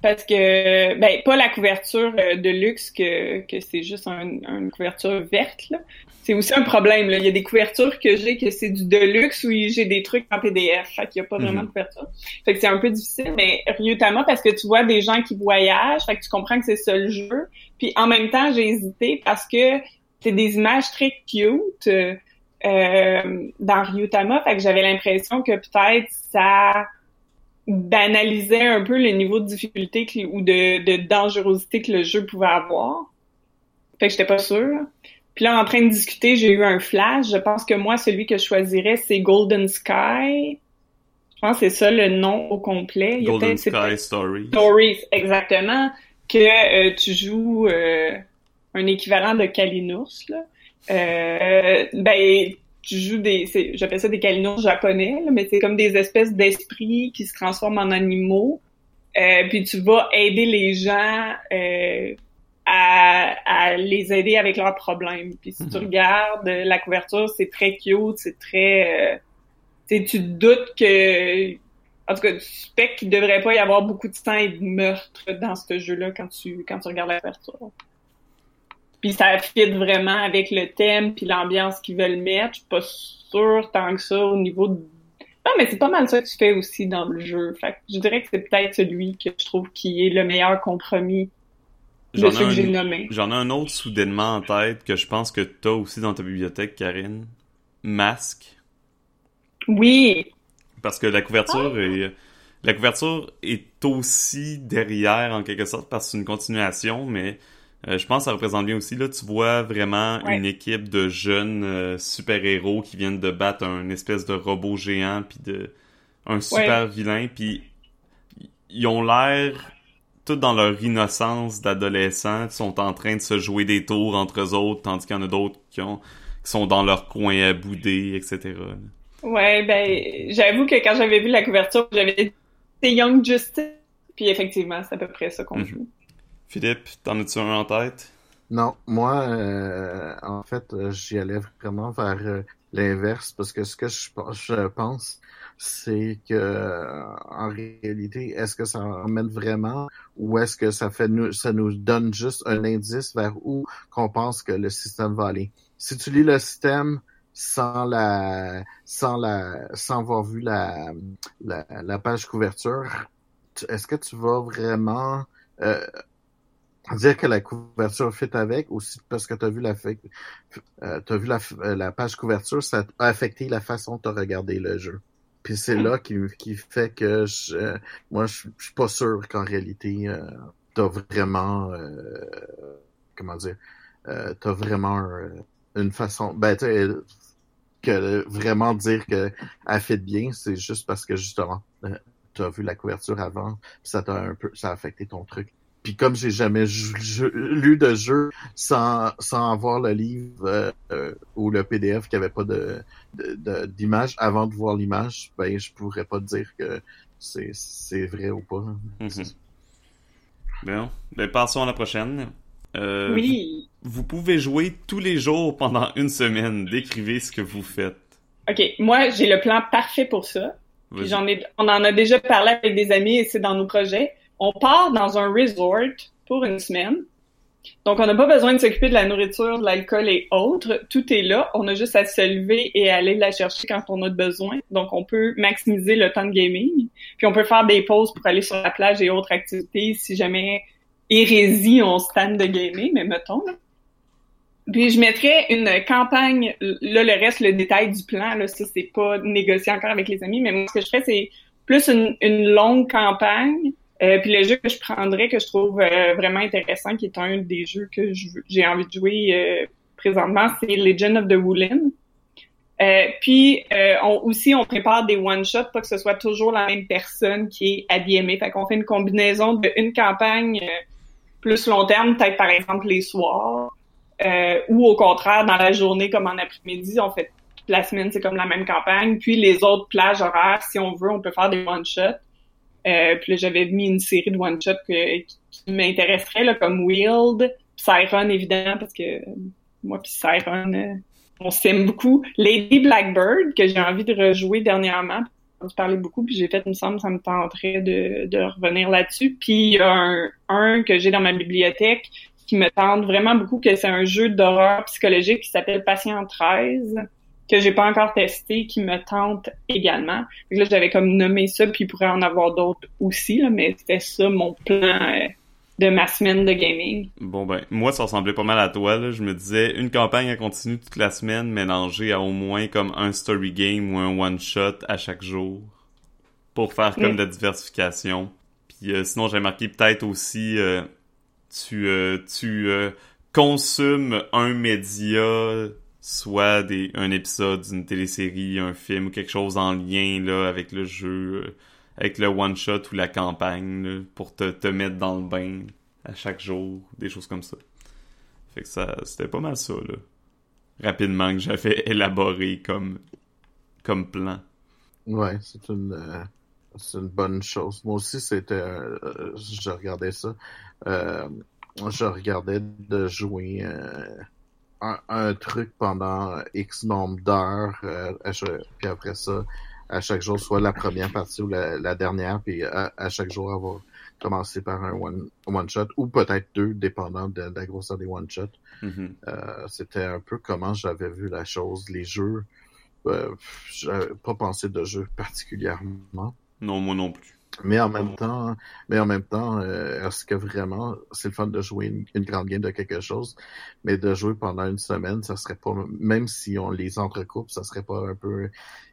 Parce que, ben, pas la couverture euh, de luxe, que, que c'est juste un- une couverture verte, là. C'est aussi un problème, là. Il y a des couvertures que j'ai que c'est du deluxe où j'ai des trucs en PDF. Fait qu'il y a pas vraiment Mhm. de couverture. Fait que c'est un peu difficile, mais Ryutama, parce que tu vois des gens qui voyagent, fait que tu comprends que c'est ça le jeu. Puis en même temps, j'ai hésité parce que c'est des images très cute euh, euh, dans Ryutama, fait que j'avais l'impression que peut-être ça banalisait un peu le niveau de difficulté que- ou de, de dangerosité que le jeu pouvait avoir. Fait que j'étais pas sûre. Puis là, en train de discuter, j'ai eu un flash. Je pense que moi, celui que je choisirais, c'est Golden Sky. Je pense que c'est ça le nom au complet. Il y a Golden Sky Story. Stories, exactement, que euh, tu joues euh, un équivalent de Kalinours, là. Euh, ben, tu joues des, j'appelle ça des Kalinours japonais, là, mais c'est comme des espèces d'esprits qui se transforment en animaux. Euh, puis tu vas aider les gens euh, à, à les aider avec leurs problèmes. Puis si tu Mhm. regardes la couverture, c'est très cute, c'est très... tu te doutes que en tout cas, tu suspectes qu'il devrait pas y avoir beaucoup de sang et de meurtre dans ce jeu-là quand tu, quand tu regardes la couverture. Puis ça fit vraiment avec le thème puis l'ambiance qu'ils veulent mettre. Je suis pas sûre tant que ça au niveau de... Non, mais c'est pas mal ça que tu fais aussi dans le jeu. Fait que je dirais que c'est peut-être celui que je trouve qui est le meilleur compromis de J'en ceux que j'ai nommés. J'en ai un autre soudainement en tête que je pense que t'as aussi dans ta bibliothèque, Karine. Masque. Oui, Parce que la couverture est la couverture est aussi derrière en quelque sorte parce que c'est une continuation, mais euh, je pense que ça représente bien aussi là tu vois vraiment Ouais. une équipe de jeunes euh, super héros qui viennent de battre un espèce de robot géant puis de un super vilain puis ils ont l'air tout dans leur innocence d'adolescents, ils sont en train de se jouer des tours entre eux autres, tandis qu'il y en a d'autres qui ont qui sont dans leur coin à bouder, etc. ouais, ben j'avoue que quand j'avais vu la couverture, j'avais dit c'est Young Justice. Puis effectivement, c'est à peu près ça qu'on Mhm. joue. Philippe, t'en as-tu un en tête? Non, moi, euh, en fait, euh, j'y allais vraiment vers euh, l'inverse parce que ce que je, je pense, c'est que euh, en réalité, est-ce que ça emmène vraiment ou est-ce que ça fait nous, ça nous donne juste un indice vers où qu'on pense que le système va aller? Si tu lis le système sans la, sans la, sans avoir vu la, la, la page couverture, tu- est-ce que tu vas vraiment euh, dire que la couverture fit avec aussi parce que tu as vu la fait, euh, t'as vu la, euh, la page couverture, ça a affecté la façon dont tu as regardé le jeu. Puis c'est là qui, qui fait que je, moi je, suis pas sûr qu'en réalité euh, t'as vraiment euh, comment dire euh, t'as vraiment un- une façon ben tu que vraiment dire que elle fit bien, c'est juste parce que justement euh, t'as vu la couverture avant, puis ça t'a un peu ça a affecté ton truc. Puis comme j'ai jamais lu de jeu sans, sans avoir le livre euh, ou le PDF qui avait pas de d'image avant de voir l'image, ben je pourrais pas dire que c'est c'est vrai ou pas. Mm-hmm. Bon, ben passons à la prochaine. Euh, oui. Vous pouvez jouer tous les jours pendant une semaine. Décrivez ce que vous faites. OK, moi j'ai le plan parfait pour ça. J'en ai, on en a déjà parlé avec des amis et c'est dans nos projets. On part dans un resort pour une semaine. Donc, on n'a pas besoin de s'occuper de la nourriture, de l'alcool et autres. Tout est là. On a juste à se lever et aller la chercher quand on a besoin. Donc, on peut maximiser le temps de gaming. Puis, on peut faire des pauses pour aller sur la plage et autres activités si jamais hérésie, on stand de gaming, mais mettons. Puis je mettrais une campagne, là le reste, le détail du plan, là, ça c'est pas négocié encore avec les amis, mais moi ce que je ferais c'est plus une longue campagne. Euh, puis le jeu que je prendrais, que je trouve euh, vraiment intéressant, qui est un des jeux que j'ai envie de jouer euh, présentement, c'est Legend of the Woolen. puis on, aussi, on prépare des one-shots, pas que ce soit toujours la même personne qui est habillée. Fait qu'on fait une combinaison d'une campagne plus long terme, peut-être par exemple les soirs, euh, ou au contraire, dans la journée comme en après-midi, on fait la semaine, c'est comme la même campagne. Puis les autres plages horaires, si on veut, on peut faire des one-shots. Euh, puis j'avais mis une série de one-shots qui, m'intéresserait, comme Wild, Siren, évidemment, parce que moi puis Siren, euh, on s'aime beaucoup. Lady Blackbird, que j'ai envie de rejouer dernièrement. On parlait beaucoup, puis j'ai fait, il me semble, ça me tenterait de, de revenir là-dessus. Puis il y a un, un que j'ai dans ma bibliothèque qui me tente vraiment beaucoup, que c'est un jeu d'horreur psychologique qui s'appelle Patient 13, que j'ai pas encore testé, qui me tente également. là, j'avais comme nommé ça, puis il pourrait en avoir d'autres aussi, là, mais c'était ça mon plan euh, de ma semaine de gaming. Bon ben, moi ça ressemblait pas mal à toi, là. je me disais une campagne à continuer toute la semaine, mélangée à au moins comme un story game ou un one-shot à chaque jour, pour faire comme de la diversification. Puis euh, sinon j'ai marqué peut-être aussi... Euh, tu, tu euh, consumes un média, soit un épisode d'une télésérie, un film ou quelque chose en lien là, avec le jeu, euh, avec le one-shot ou la campagne, pour te, te mettre dans le bain à chaque jour, des choses comme ça. Fait que ça, c'était pas mal ça, là. Rapidement que j'avais élaboré comme, comme plan. Ouais, c'est une, c'est une bonne chose. Moi aussi, c'était, je regardais ça. Euh, je regardais de jouer euh, un, truc pendant X nombre d'heures, euh, puis après ça, à chaque jour, soit la première partie ou la, dernière, puis à, chaque jour avoir commencé par un one, one shot ou peut-être deux, dépendant de, la grosseur des one shots. Mm-hmm. C'était un peu comment j'avais vu la chose, les jeux. Euh, j'avais pas pensé de jeux particulièrement. Non, moi non plus. Mais en même temps, mais en même temps, euh, est-ce que vraiment c'est le fun de jouer une, grande game de quelque chose, mais de jouer pendant une semaine, ça serait pas, même si on les entrecoupe, ça serait pas un peu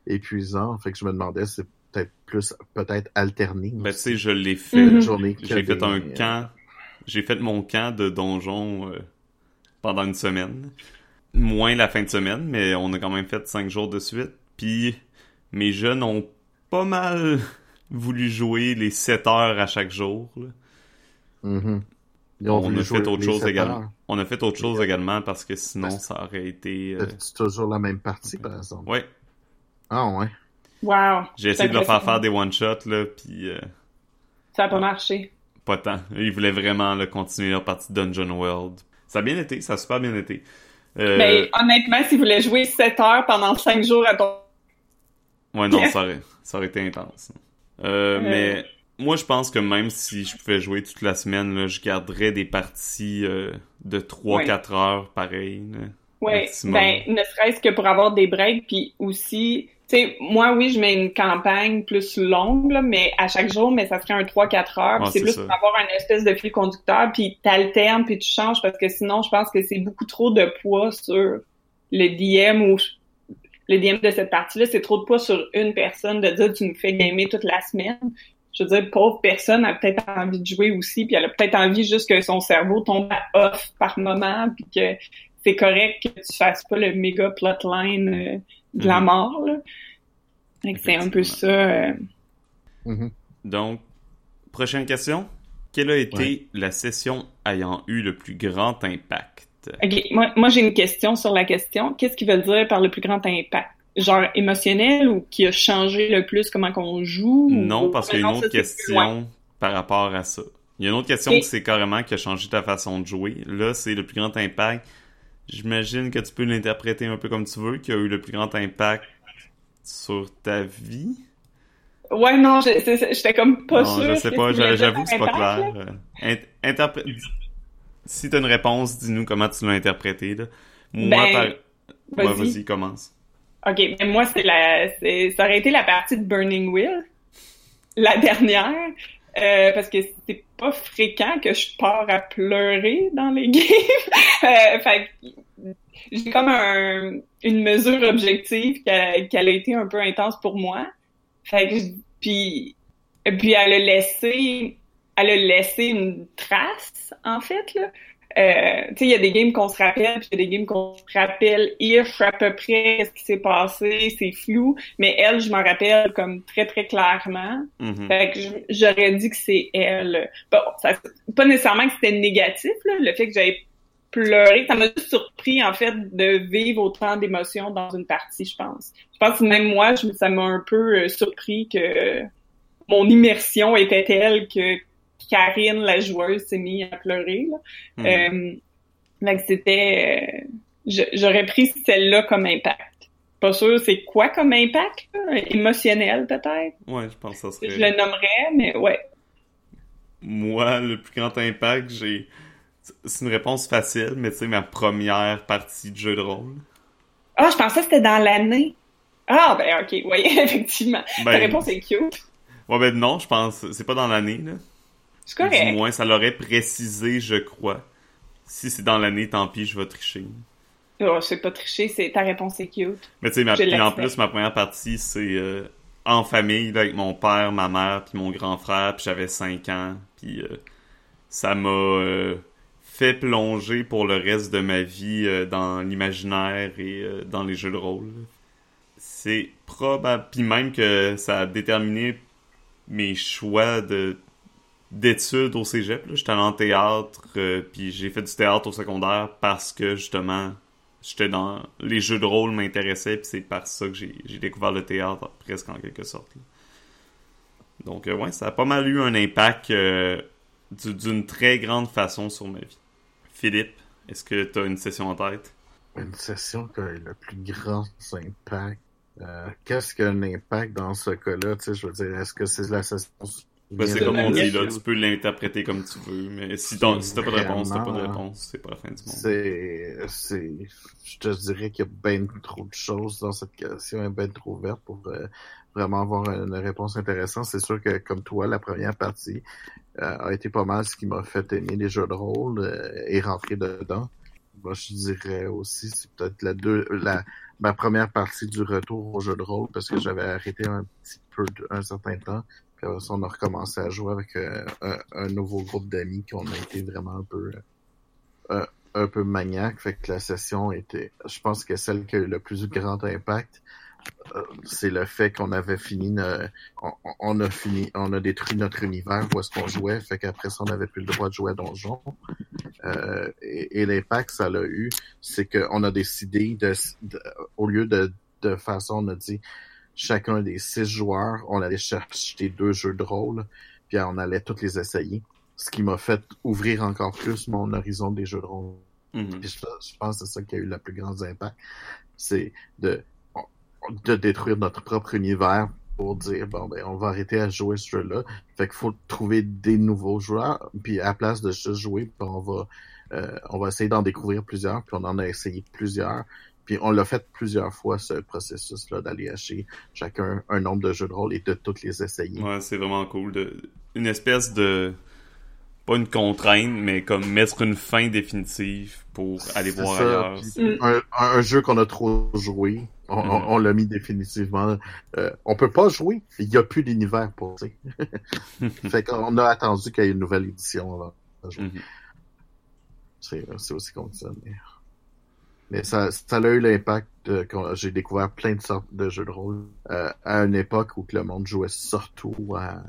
épuisant. Fait que je me demandais, c'est peut-être plus, peut-être alterné. Ben tu sais, je l'ai fait. Mm J'ai fait un euh, camp. J'ai fait mon camp de donjon euh, pendant une semaine. Moins la fin de semaine, mais on a quand même fait cinq jours de suite. Puis mes jeunes ont pas mal voulu jouer les 7 heures à chaque jour. Mm-hmm. On a fait autre chose également. On a fait autre chose également parce que sinon ça aurait été. Euh, C'est toujours la même partie par exemple. Oui. Ah ouais. Wow. J'ai essayé de leur faire faire des one shots là, puis. Euh, ça a pas marché. Pas tant. Ils voulaient vraiment continuer leur partie Dungeon World. Ça a bien été, ça a super bien été. Euh... Mais honnêtement, s'ils voulaient jouer 7 heures pendant 5 jours à ton. Ouais, non, ça aurait, ça aurait été intense. Euh, mais moi, je pense que même si je pouvais jouer toute la semaine, là, je garderais des parties euh, de 3-4 heures pareil. Oui, ben, ne serait-ce que pour avoir des breaks, puis aussi, tu sais, moi, oui, je mets une campagne plus longue, là, mais à chaque jour, mais ça serait un 3-4 heures, c'est plus pour avoir un espèce de fil conducteur, puis t'alternes, puis tu changes, parce que sinon, je pense que c'est beaucoup trop de poids sur le DM ou le DM de cette partie-là, c'est trop de poids sur une personne de dire tu nous fais gamer toute la semaine. Je veux dire, pauvre personne a peut-être envie de jouer aussi, puis elle a peut-être envie juste que son cerveau tombe à off par moment, puis que c'est correct que tu fasses pas le méga plotline euh, de la mhm. mort. C'est un peu ça. Euh. Mhm. Donc, prochaine question. quelle a été la session ayant eu le plus grand impact? OK, moi, moi j'ai une question sur la question. Qu'est-ce qu'ils veulent dire par le plus grand impact? Genre émotionnel ou qui a changé le plus comment qu'on joue? Non, parce qu'il y a une autre question par rapport à ça. Il y a une autre question qui c'est carrément qui a changé ta façon de jouer. Là, c'est le plus grand impact. J'imagine que tu peux l'interpréter un peu comme tu veux, qui a eu le plus grand impact sur ta vie. Ouais, non, j'étais comme pas non, Je sais pas, j'avoue que c'est pas clair. Euh, si t'as une réponse, dis-nous comment tu l'as interprété. Là. Moi, ben, par... vas-y, commence. Ok, mais moi, c'est la, ça aurait été la partie de Burning Wheel, la dernière, euh, parce que c'est pas fréquent que je pars à pleurer dans les games. euh, fait j'ai comme un, une mesure objective qui a, qui a été un peu intense pour moi. Fait que, puis, puis elle a laissé, elle a laissé une trace, en fait, là. Euh, tu sais, il y a des games qu'on se rappelle, puis il y a des games qu'on se rappelle if à peu près ce qui s'est passé, c'est flou, mais elle, je m'en rappelle comme très très clairement. Mm-hmm. Fait que j'aurais dit que c'est elle. Bon, ça, pas nécessairement que c'était négatif, là, le fait que j'avais pleuré, ça m'a juste surpris en fait de vivre autant d'émotions dans une partie, je pense. Je pense que même moi, je, ça m'a un peu euh, surpris que mon immersion était telle que Karine, la joueuse, s'est mise à pleurer. Là. Hmm. Euh, c'était... Euh, j'aurais pris celle-là comme impact. Pas sûr c'est quoi comme impact, émotionnel peut-être? Ouais, je pense que ça serait... Je le nommerais, mais ouais. Moi, le plus grand impact, j'ai... C'est une réponse facile, mais tu sais, ma première partie de jeu de rôle. Ah, je pensais que c'était dans l'année. Ah, ben ok, oui, effectivement. Ta ben, réponse est cute. Ouais, ben non, je pense, c'est pas dans l'année, là. C'est correct. Du moins, ça l'aurait précisé, je crois. Si c'est dans l'année, tant pis, je vais tricher. Oh, c'est pas tricher, c'est ta réponse est cute. Mais tu sais, en plus, ma première partie, c'est euh, en famille, là, avec mon père, ma mère, puis mon grand frère, puis j'avais 5 ans, puis euh, ça m'a euh, fait plonger pour le reste de ma vie dans l'imaginaire et dans les jeux de rôle. C'est probable, puis même que ça a déterminé mes choix de d'études au cégep. J'étais allé en théâtre, euh, puis j'ai fait du théâtre au secondaire parce que justement, j'étais dans les jeux de rôle m'intéressaient, puis c'est par ça que j'ai découvert le théâtre presque en quelque sorte. Donc euh, ouais, ça a pas mal eu un impact euh, d'une très grande façon sur ma vie. Philippe, est-ce que tu as une session en tête? Une session qui a eu le plus grand impact. Qu'est-ce qu'un impact dans ce cas-là? Je veux dire, est-ce que c'est la session ben, c'est comme on dit, là, tu peux l'interpréter comme tu veux, mais si t'as si pas de réponse, t'as pas de réponse, c'est pas la fin du monde. C'est, c'est, je te dirais qu'il y a bien trop de choses dans cette question, bien trop verte pour euh, vraiment avoir une réponse intéressante. C'est sûr que, comme toi, la première partie euh, a été pas mal ce qui m'a fait aimer les jeux de rôle euh, et rentrer dedans. Moi, je dirais aussi, c'est peut-être la deux, la, ma première partie du retour au jeu de rôle parce que j'avais arrêté un petit peu un certain temps on a recommencé à jouer avec euh, un, nouveau groupe d'amis qui ont été vraiment un peu euh, un peu maniaque. Fait que la session était, je pense que celle qui a eu le plus grand impact, euh, c'est le fait qu'on avait fini, on, a fini, on a détruit notre univers où est-ce qu'on jouait. Fait qu'après ça, on n'avait plus le droit de jouer à Donjon. et, l'impact ça l'a eu, c'est qu'on a décidé de, au lieu de de façon, on a dit, chacun des six joueurs, on allait chercher deux jeux de rôle, puis on allait tous les essayer. Ce qui m'a fait ouvrir encore plus mon horizon des jeux de rôle. Mm-hmm. je, pense que c'est ça qui a eu le plus grand impact. C'est de, de détruire notre propre univers pour dire bon ben on va arrêter à jouer ce jeu-là. Fait qu'il faut trouver des nouveaux joueurs, puis à la place de juste jouer, on va euh, on va essayer d'en découvrir plusieurs, puis on en a essayé plusieurs. Puis on l'a fait plusieurs fois, ce processus-là, d'aller acheter chacun un nombre de jeux de rôle et de toutes les essayer. Ouais, c'est vraiment cool. De... Une espèce de... Pas une contrainte, mais comme mettre une fin définitive pour aller voir ailleurs. Un, un, jeu qu'on a trop joué, on, on, l'a mis définitivement. Euh, on peut pas jouer, il n'y a plus d'univers pour ça. fait qu'on a attendu qu'il y ait une nouvelle édition. là. Mm-hmm. C'est aussi comme ça. Mais... Mais ça, ça a eu l'impact quand j'ai découvert plein de sortes de jeux de rôle euh, à une époque où le monde jouait surtout à,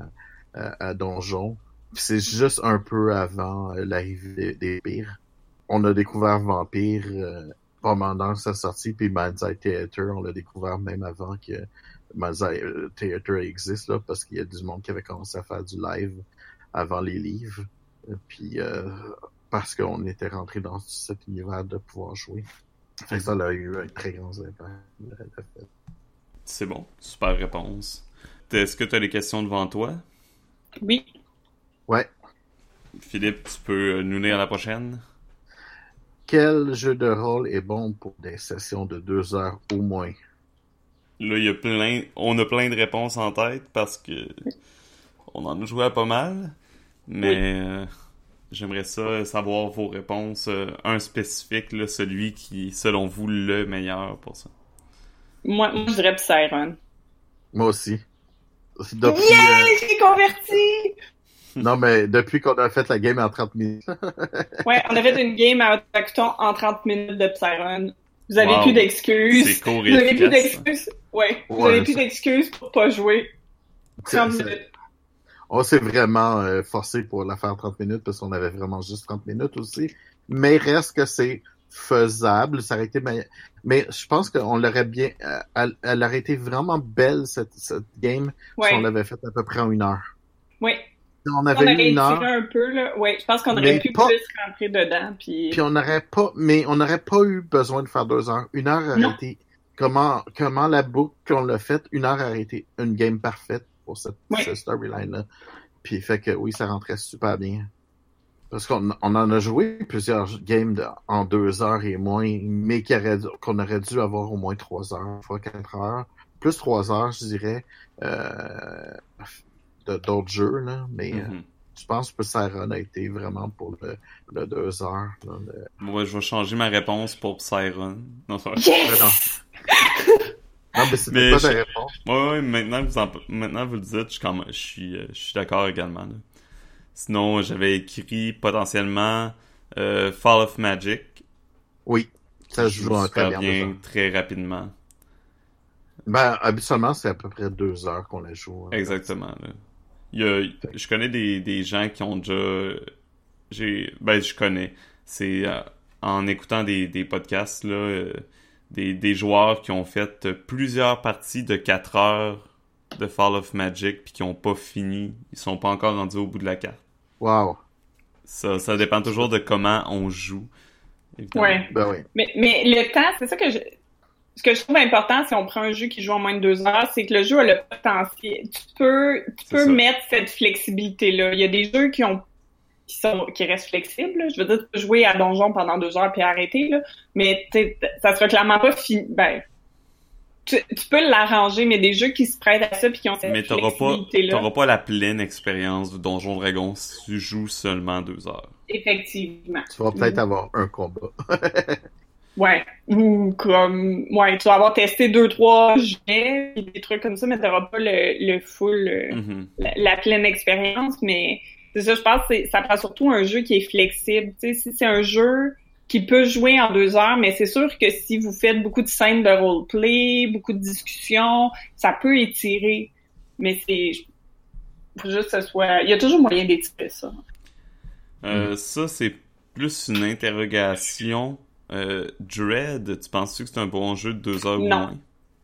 à, Donjon. c'est juste un peu avant euh, l'arrivée des, pires. On a découvert Vampire euh, pendant sa sortie, puis Manzai Theater, on l'a découvert même avant que Manzai euh, Theater existe, là, parce qu'il y a du monde qui avait commencé à faire du live avant les livres. Puis euh, parce qu'on était rentré dans cet univers de pouvoir jouer. Fait que ça a eu un très grand impact. C'est bon, super réponse. Est-ce que tu as des questions devant toi? Oui. Ouais. Philippe, tu peux nous lire la prochaine? Quel jeu de rôle est bon pour des sessions de deux heures au moins? Là, il y a plein, on a plein de réponses en tête parce que on en a joué à pas mal, mais Oui. J'aimerais ça savoir vos réponses. euh, un spécifique, là, celui qui, est, selon vous, le meilleur pour ça. Moi, moi je dirais Psyron. Moi aussi. Depuis, Yeah! euh, J'ai converti! non, mais depuis qu'on a fait la game en 30 minutes. Ouais, on a fait une game à Autochton en 30 minutes de Psyron. Vous avez Wow. plus d'excuses. C'est court et Vous avez plus d'excuses. Ouais. Vous avez plus d'excuses pour pas jouer. C'est- 30 c'est- minutes. On s'est vraiment euh, forcé pour la faire 30 minutes parce qu'on avait vraiment juste 30 minutes aussi. Mais reste que c'est faisable, ça aurait été meilleur. Mais je pense qu'on l'aurait bien... euh, elle, elle aurait été vraiment belle, cette, cette game, Ouais. si on l'avait faite à peu près en une heure. Si on On avait aurait eu une heure, un peu, là. Ouais, je pense qu'on aurait Mais pu pas- plus rentrer dedans, puis... puis on n'aurait pas... Mais on n'aurait pas eu besoin de faire deux heures. Une heure aurait Non. été... Comment, comment la boucle qu'on l'a faite, une heure aurait été une game parfaite pour cette, cette storyline-là. Puis fait que oui, ça rentrait super bien. Parce qu'on on en a joué plusieurs games de- en deux heures et moins, mais aurait qu'on aurait dû avoir au moins trois heures, fois quatre heures. Plus trois heures, je dirais, euh, d'autres jeux, là. Mais euh, je pense que Siren a été vraiment pour le, le deux heures. là, le- je vais changer ma réponse pour Siren. Non, ça va. Yes! non. Mais c'était pas je- ta réponse. Ouais, ouais, maintenant que vous, en... maintenant que vous le dites, je suis, quand même- je suis, euh, je suis d'accord également. là. Sinon, j'avais écrit potentiellement euh, Fall of Magic. Oui, ça se joue en très bien. très rapidement. Ben, habituellement, c'est à peu près deux heures qu'on la joue. hein. Exactement. Là. Il y a, je connais des, des gens qui ont déjà... J'ai, ben, je connais. C'est euh, en écoutant des, des podcasts, là, euh, des, des joueurs qui ont fait plusieurs parties de 4 heures de Fall of Magic puis qui ont pas fini. Ils sont pas encore rendus au bout de la carte. Wow. Ça, ça dépend toujours de comment on joue. Ouais. Ben oui. Mais, mais le temps, c'est ça que je... Ce que je trouve important si on prend un jeu qui joue en moins de deux heures, c'est que le jeu a le potentiel. Tu peux, tu peux ça. mettre cette flexibilité-là. Il y a des jeux qui ont qui sont qui restent flexibles. là. Je veux dire, tu peux jouer à donjon pendant deux heures puis arrêter, là. Mais ça sera clairement pas fini. Ben, tu, tu peux l'arranger, mais des jeux qui se prêtent à ça puis qui ont cette Mais t'auras pas, t'auras pas la pleine expérience de Donjon Dragon si tu joues seulement deux heures. Effectivement. Tu vas peut-être avoir un combat. Ouais. Ou comme, ouais, tu vas avoir testé deux, trois jets, des trucs comme ça, mais t'auras pas le, le full, euh, Mhm. la, la pleine expérience. Mais c'est ça, je pense que ça prend surtout un jeu qui est flexible. Tu sais, si c'est un jeu qui peut jouer en deux heures, mais c'est sûr que si vous faites beaucoup de scènes de roleplay, beaucoup de discussions, ça peut étirer. Mais c'est, faut juste que ce soit, il y a toujours moyen d'étirer ça. Euh, Ça, c'est plus une interrogation. Euh, Dread, tu penses-tu que c'est un bon jeu de deux heures ou moins?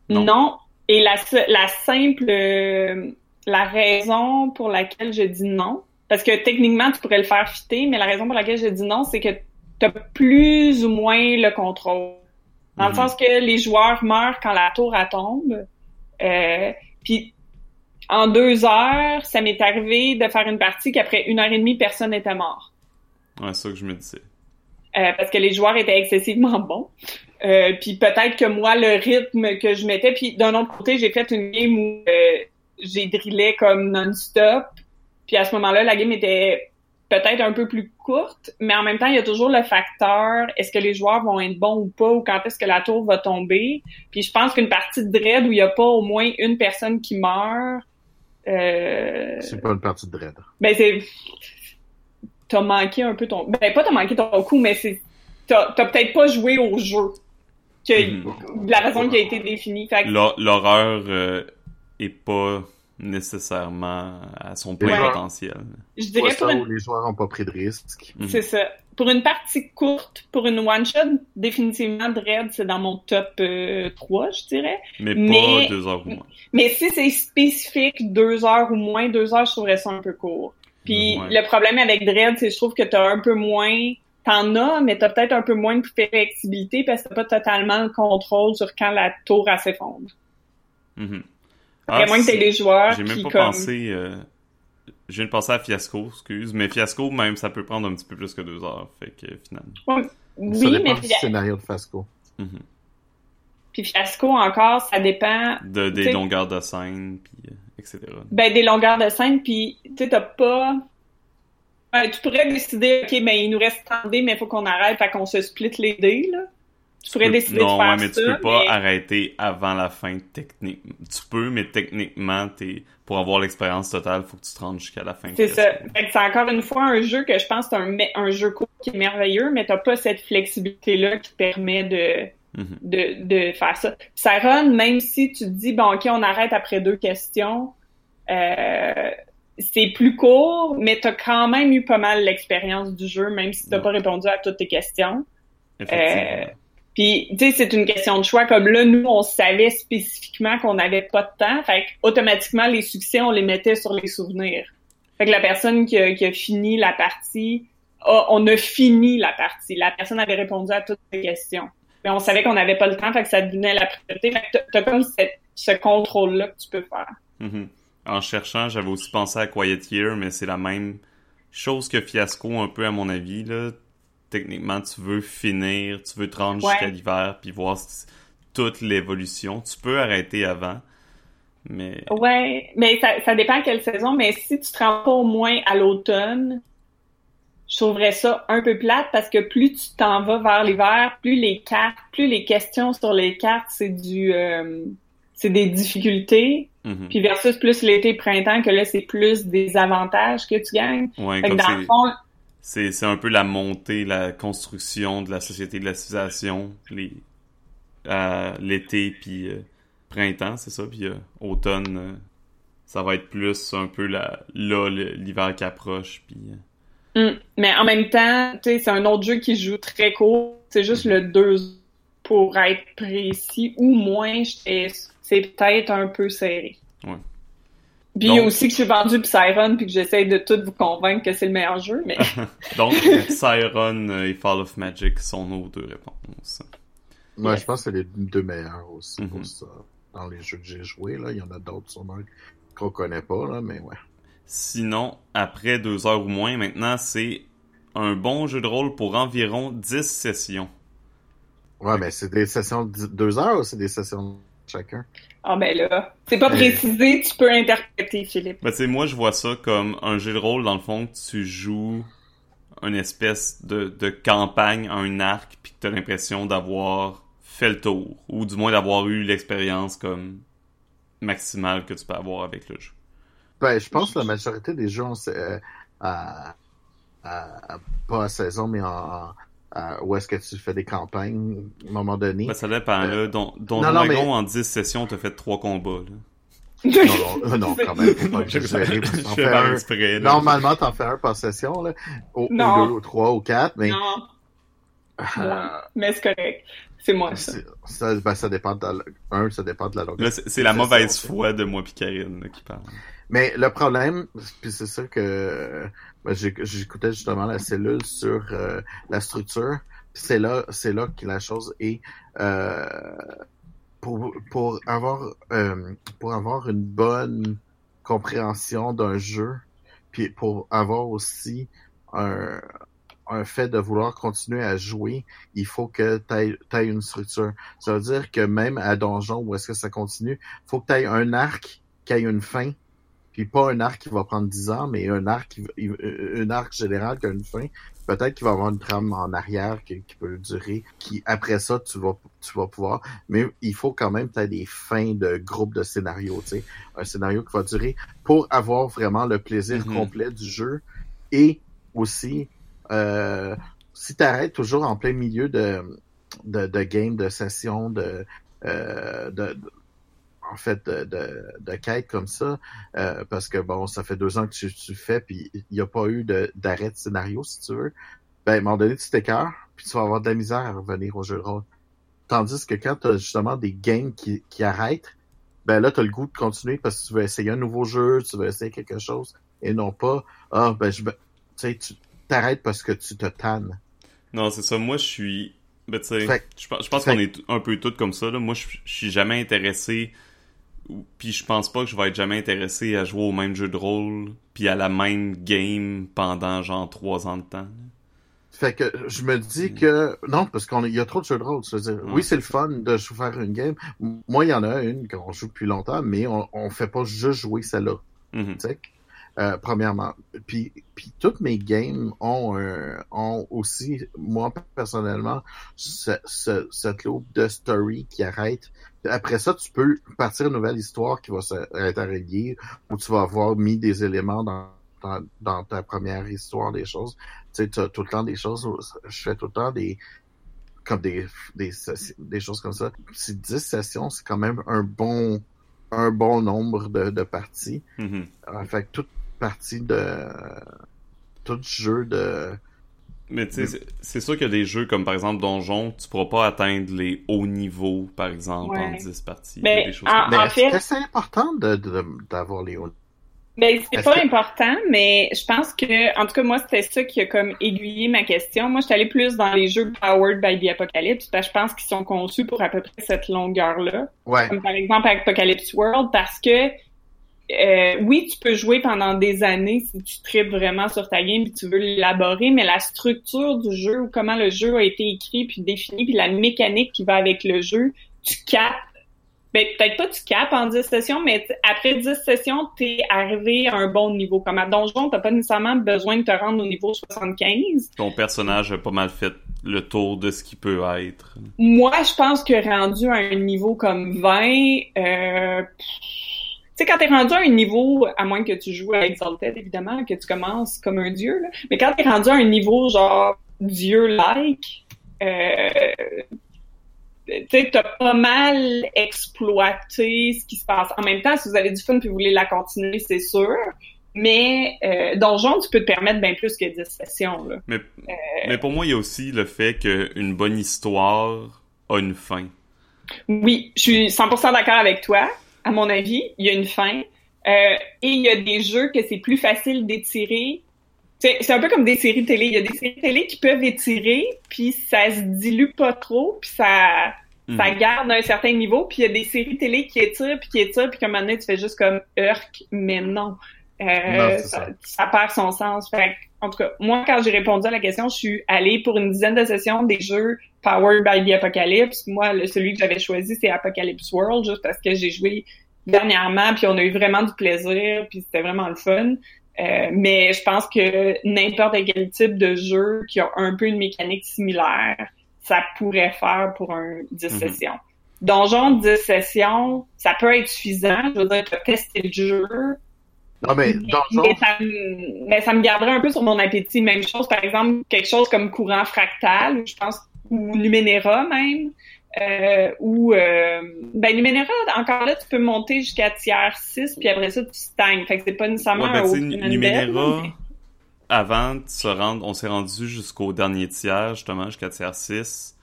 Non. Non. Et la, la simple, euh, la raison pour laquelle je dis non, parce que techniquement, tu pourrais le faire fitter, mais la raison pour laquelle je dis non, c'est que tu as plus ou moins le contrôle. Dans le Mhm. sens que les joueurs meurent quand la tour elle tombe. Euh, Puis en deux heures, ça m'est arrivé de faire une partie qu'après une heure et demie, personne n'était mort. Ouais, c'est ça que je me disais. Euh, parce que les joueurs étaient excessivement bons. Euh, puis peut-être que moi, le rythme que je mettais, puis d'un autre côté, j'ai fait une game où euh, j'ai drillé comme non-stop. Puis à ce moment-là, la game était peut-être un peu plus courte, mais en même temps, il y a toujours le facteur est-ce que les joueurs vont être bons ou pas, ou quand est-ce que la tour va tomber. Puis je pense qu'une partie de Dread où il n'y a pas au moins une personne qui meurt, euh, C'est pas une partie de Dread. ben c'est t'as manqué un peu ton ben pas t'as manqué ton coup mais c'est t'as t'as peut-être pas joué au jeu que de la façon qui a été définie que- L'horreur euh, est pas nécessairement à son plein Ouais. potentiel. Je dirais ça pour une... où les joueurs n'ont pas pris de risques. Mhm. C'est ça. Pour une partie courte, pour une one-shot, définitivement, Dread, c'est dans mon top euh, 3, je dirais. Mais, Mais- pas deux heures ou moins. Mais si c'est spécifique, deux heures ou moins, deux heures, je trouverais ça un peu court. Puis Ouais. le problème avec Dread, c'est que je trouve que t'as un peu moins... T'en as, mais t'as peut-être un peu moins de flexibilité parce que t'as pas totalement le contrôle sur quand la tour s'effondre. À Ah, moins que t'aies c'est- les joueurs J'ai même pas comme... pensé. euh, Je viens de penser à Fiasco, excuse. Mais Fiasco, même, ça peut prendre un petit peu plus que deux heures. Fait que finalement. ça Oui, dépend mais du scénario de Fasco. Mhm. puis Fiasco encore, ça dépend De, des T'sais- longueurs de scène, puis euh, etc. ben, des longueurs de scène, puis tu sais, t'as pas... Ouais, tu pourrais décider, OK, ben il nous reste tant de dés, mais il faut qu'on arrête, fait qu'on se split les dés, là. Tu pourrais peux- décider non, de faire ouais, mais ça, tu peux pas mais- arrêter avant la fin technique. Tu peux, mais techniquement, pour avoir l'expérience totale, faut que tu te rendes jusqu'à la fin. C'est ça. C'est encore une fois un jeu que je pense que c'est un, un jeu court qui est merveilleux, mais t'as pas cette flexibilité-là qui te permet de, Mhm. de, de faire ça. Ça run, même si tu te dis, bon, OK, on arrête après deux questions, euh, c'est plus court, mais t'as quand même eu pas mal l'expérience du jeu, même si t'as Ouais. pas répondu à toutes tes questions. Effectivement. Euh, Puis, tu sais, c'est une question de choix. Comme là, nous, on savait spécifiquement qu'on n'avait pas de temps. Fait que, automatiquement, les succès, on les mettait sur les souvenirs. Fait que la personne qui a, fini la partie, on a fini la partie. La personne avait répondu à toutes les questions. Mais on savait qu'on n'avait pas le temps, fait que ça devenait la priorité. Fait que t'as- comme ce contrôle-là que tu peux faire. Mhm. En cherchant, j'avais aussi pensé à Quiet Year, mais c'est la même chose que Fiasco, un peu à mon avis. Là. Techniquement, tu veux finir, tu veux te rendre Ouais. jusqu'à l'hiver, puis voir toute l'évolution. Tu peux arrêter avant, mais Ouais, mais ça, ça dépend à quelle saison, mais si tu te rends pas au moins à l'automne, je trouverais ça un peu plate parce que plus tu t'en vas vers l'hiver, plus les cartes, plus les questions sur les cartes, c'est du euh, c'est des difficultés, mhm. puis versus plus l'été printemps que là c'est plus des avantages que tu gagnes. ouais, Fait que dans le c'est- fond, c'est c'est un peu la montée, la construction de la société de la civilisation, les à l'été puis euh, printemps, c'est ça, puis euh, automne, euh, ça va être plus un peu la là l'hiver qui approche, puis euh, hum, mais en même temps, tu sais, c'est un autre jeu qui joue très court, c'est juste le 2 pour être précis ou moins, c'est peut-être un peu serré. Ouais. Puis Donc- aussi que je suis vendu Psyron puis que j'essaie de tout vous convaincre que c'est le meilleur jeu, mais Donc, euh, et Fall of Magic sont nos deux réponses. Moi, Yes. je pense que c'est les deux meilleurs aussi Mhm. pour ça. Dans les jeux que j'ai joués, là, il y en a d'autres sûrement qu'on connaît pas, là, mais ouais. Sinon, après deux heures ou moins, maintenant, c'est un bon jeu de rôle pour environ 10 sessions. Ouais, mais c'est des sessions de deux heures ou c'est des sessions de chacun? Ah ben là, c'est pas précisé, tu peux interpréter, Philippe. Ben, tu sais, moi, je vois ça comme un jeu de rôle, dans le fond, que tu joues une espèce de, de campagne, un arc, puis que t'as l'impression d'avoir fait le tour, ou du moins d'avoir eu l'expérience comme maximale que tu peux avoir avec le jeu. Ben, je pense que la majorité des sait, euh, à, à- à- pas à saison, mais en, à- où est-ce que tu fais des campagnes, à un moment donné? Ben, ça dépend, Euh, là. Don, Don non, non, Dragon, mais- en 10 sessions, t'as fait trois combats, là. Non, non, euh, non, quand même, pas par un- exprès. Normalement, t'en fais un par session, là, ou, ou Non. deux, ou trois, ou quatre, mais Non, euh, mais c'est correct. C'est moi, ça. ça, ben, ça dépend de la, un, ça dépend de la longueur. Là, c'est la mauvaise foi de moi pis Karine, là, qui parle. Mais le problème, puis c'est ça que j'écoutais justement la cellule sur euh, la structure. C'est là, c'est là que la chose est euh, pour pour avoir euh, pour avoir une bonne compréhension d'un jeu, puis pour avoir aussi un un fait de vouloir continuer à jouer, il faut que tu aies, une structure. Ça veut dire que même à donjon où est-ce que ça continue, faut que tu aies un arc qui ait une fin, puis pas un arc qui va prendre 10 ans, mais un arc qui, un arc général qui a une fin. Peut-être qu'il va avoir une trame en arrière qui, qui peut durer, qui après ça tu vas tu vas pouvoir, mais il faut quand même tu des fins de groupe de scénarios, tu sais, un scénario qui va durer pour avoir vraiment le plaisir Mhm. complet du jeu et aussi euh, si tu arrêtes toujours en plein milieu de de, de game, de session, de, euh, de, de- en fait, de, de, comme ça, euh, parce que bon, ça fait deux ans que tu, tu fais, puis il n'y a pas eu d'arrêt de, scénario, si tu veux. Ben, à un moment donné, tu t'écœures, puis tu vas avoir de la misère à revenir au jeu de rôle. Tandis que quand tu as justement des games qui, qui arrêtent, ben là, tu as le goût de continuer parce que tu veux essayer un nouveau jeu, tu veux essayer quelque chose, et non pas, ah, ben, je, tu sais, tu t'arrêtes parce que tu te tannes. Non, c'est ça. Moi, je suis ben, tu sais, je, je pense qu'on est un peu tous comme ça. Là. Moi, je, je suis jamais intéressé, puis je pense pas que je vais être jamais intéressé à jouer au même jeu de rôle, puis à la même game pendant genre trois ans de temps. Fait que je me dis mm. que non, parce qu'il y a trop de jeux de rôle. dire, oui, c'est le fun de faire une game. Moi, il y en a une qu'on joue depuis longtemps, mais on, on fait pas juste jouer celle-là. Mm-hmm. Euh, premièrement. Puis, puis toutes mes games ont, ont aussi, moi personnellement, ce, ce, cette loupe de story qui arrête. Après ça, tu peux partir une nouvelle histoire qui va être où tu vas avoir mis des éléments dans, dans, dans ta première histoire, des choses. Tu sais, tu as tout le temps des choses, je fais tout le temps des comme des, des, des choses comme ça. C'est 10 sessions, c'est quand même un bon un bon nombre de, de parties. En fait, tout, partie de tout jeu de. Mais tu sais, c'est sûr qu'il y a des jeux comme par exemple Donjon, tu pourras pas atteindre les hauts niveaux, par exemple, en 10 parties. Mais, des choses en, comme... fait... c'est important d'avoir les hauts? Ben, c'est pas important, mais je pense que, en tout cas, moi, c'était ça qui a comme aiguillé ma question. Moi, je suis allée plus dans les jeux Powered by the Apocalypse, parce que je pense qu'ils sont conçus pour à peu près cette longueur-là. Ouais. Comme par exemple Apocalypse World, parce que euh, oui, tu peux jouer pendant des années si tu tripes vraiment sur ta game et tu veux l'élaborer, mais la structure du jeu, ou comment le jeu a été écrit puis défini, puis la mécanique qui va avec le jeu, tu capes. Ben, peut-être pas tu capes en 10 sessions, mais après 10 sessions, t'es arrivé à un bon niveau. Comme à Donjon, t'as pas nécessairement besoin de te rendre au niveau 75. Ton personnage a pas mal fait le tour de ce qui peut être. Moi, je pense que rendu à un niveau comme 20, euh, sais, quand t'es rendu à un niveau, à moins que tu joues à Exalted, évidemment, que tu commences comme un dieu, là, mais quand t'es rendu à un niveau genre dieu-like, euh, tu sais, t'as pas mal exploité ce qui se passe. En même temps, si vous avez du fun puis vous voulez la continuer, c'est sûr. Mais euh, Donjon, tu peux te permettre bien plus que 10 sessions. Là. Mais, euh, mais pour moi, il y a aussi le fait qu'une bonne histoire a une fin. Oui, je suis 100% d'accord avec toi à mon avis. Il y a une fin. Euh, et il y a des jeux que c'est plus facile d'étirer. C'est un peu comme des séries télé. Il y a des séries télé qui peuvent étirer, puis ça se dilue pas trop, puis ça, hmm. ça garde un certain niveau. Puis il y a des séries télé qui étirent, puis qui étirent, puis moment donné, tu fais juste comme « Urk », mais non. Euh, ça, ça. perd son sens. Fait, en tout cas, moi, quand j'ai répondu à la question, je suis allée pour une dizaine de sessions des jeux Powered by the Apocalypse. Moi, le, celui que j'avais choisi, c'est Apocalypse World, juste parce que j'ai joué dernièrement, puis on a eu vraiment du plaisir, puis c'était vraiment le fun. Euh, mais je pense que n'importe quel type de jeu qui a un peu une mécanique similaire, ça pourrait faire pour un 10 mhm. sessions. Donjon 10 sessions, ça peut être suffisant. Je veux dire, tu as testé le jeu. Non, mais, Donjon... mais, ça, mais ça me garderait un peu sur mon appétit. Même chose, par exemple, quelque chose comme courant fractal, je pense, ou Numenera même. Euh, ou euh, ben Numenera, encore là, tu peux monter jusqu'à tiers 6, puis après ça, tu stagnes. Fait que c'est pas nécessairement ouais, ben, un Numenera, avant de se rendre, on s'est rendu jusqu'au dernier tiers, justement, jusqu'à tiers 6.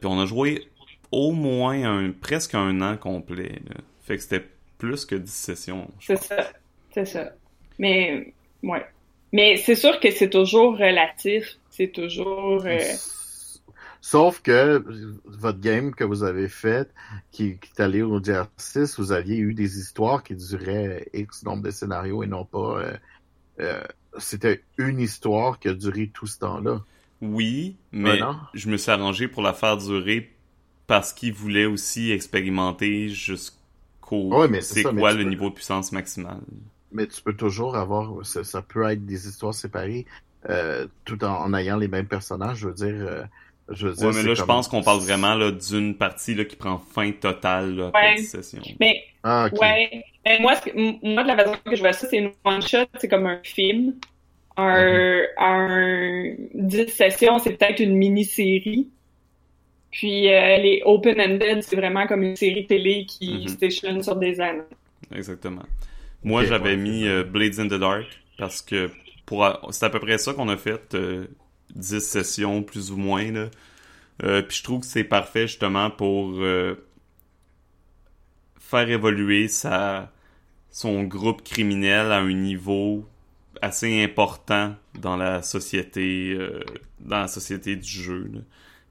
Puis on a joué au moins un, presque un an complet. Là. Fait que c'était plus que 10 sessions. C'est ça. C'est ça. Mais, ouais. Mais c'est sûr que c'est toujours relatif. C'est toujours... Euh, Sauf que votre game que vous avez faite, qui, qui est allé au DR6, vous aviez eu des histoires qui duraient X nombre de scénarios et non pas. Euh, euh, c'était une histoire qui a duré tout ce temps-là. Oui, mais je me suis arrangé pour la faire durer parce qu'il voulait aussi expérimenter jusqu'au. c'est quoi le niveau de puissance maximale. Mais tu peux toujours avoir. Ça, peut être des histoires séparées euh, tout en, ayant les mêmes personnages. Je veux dire je veux ouais, mais là, je pense qu'on parle vraiment là, d'une partie là, qui prend fin totale là, après ouais. session. Mais, ah, ouais. Mais moi, moi, de la façon que je vois ça, c'est une one-shot, c'est comme un film. Un, mm -hmm. un 10 sessions, c'est peut-être une mini-série. Puis euh, les open-ended, c'est vraiment comme une série télé qui Mhm. stationne sur des années. Exactement. Moi, j'avais ouais, mis euh, Blades in the Dark parce que pour a- c'est à peu près ça qu'on a fait euh, 10 sessions plus ou moins là. Euh, puis je trouve que c'est parfait justement pour euh, faire évoluer sa son groupe criminel à un niveau assez important dans la société euh, dans la société du jeu. là.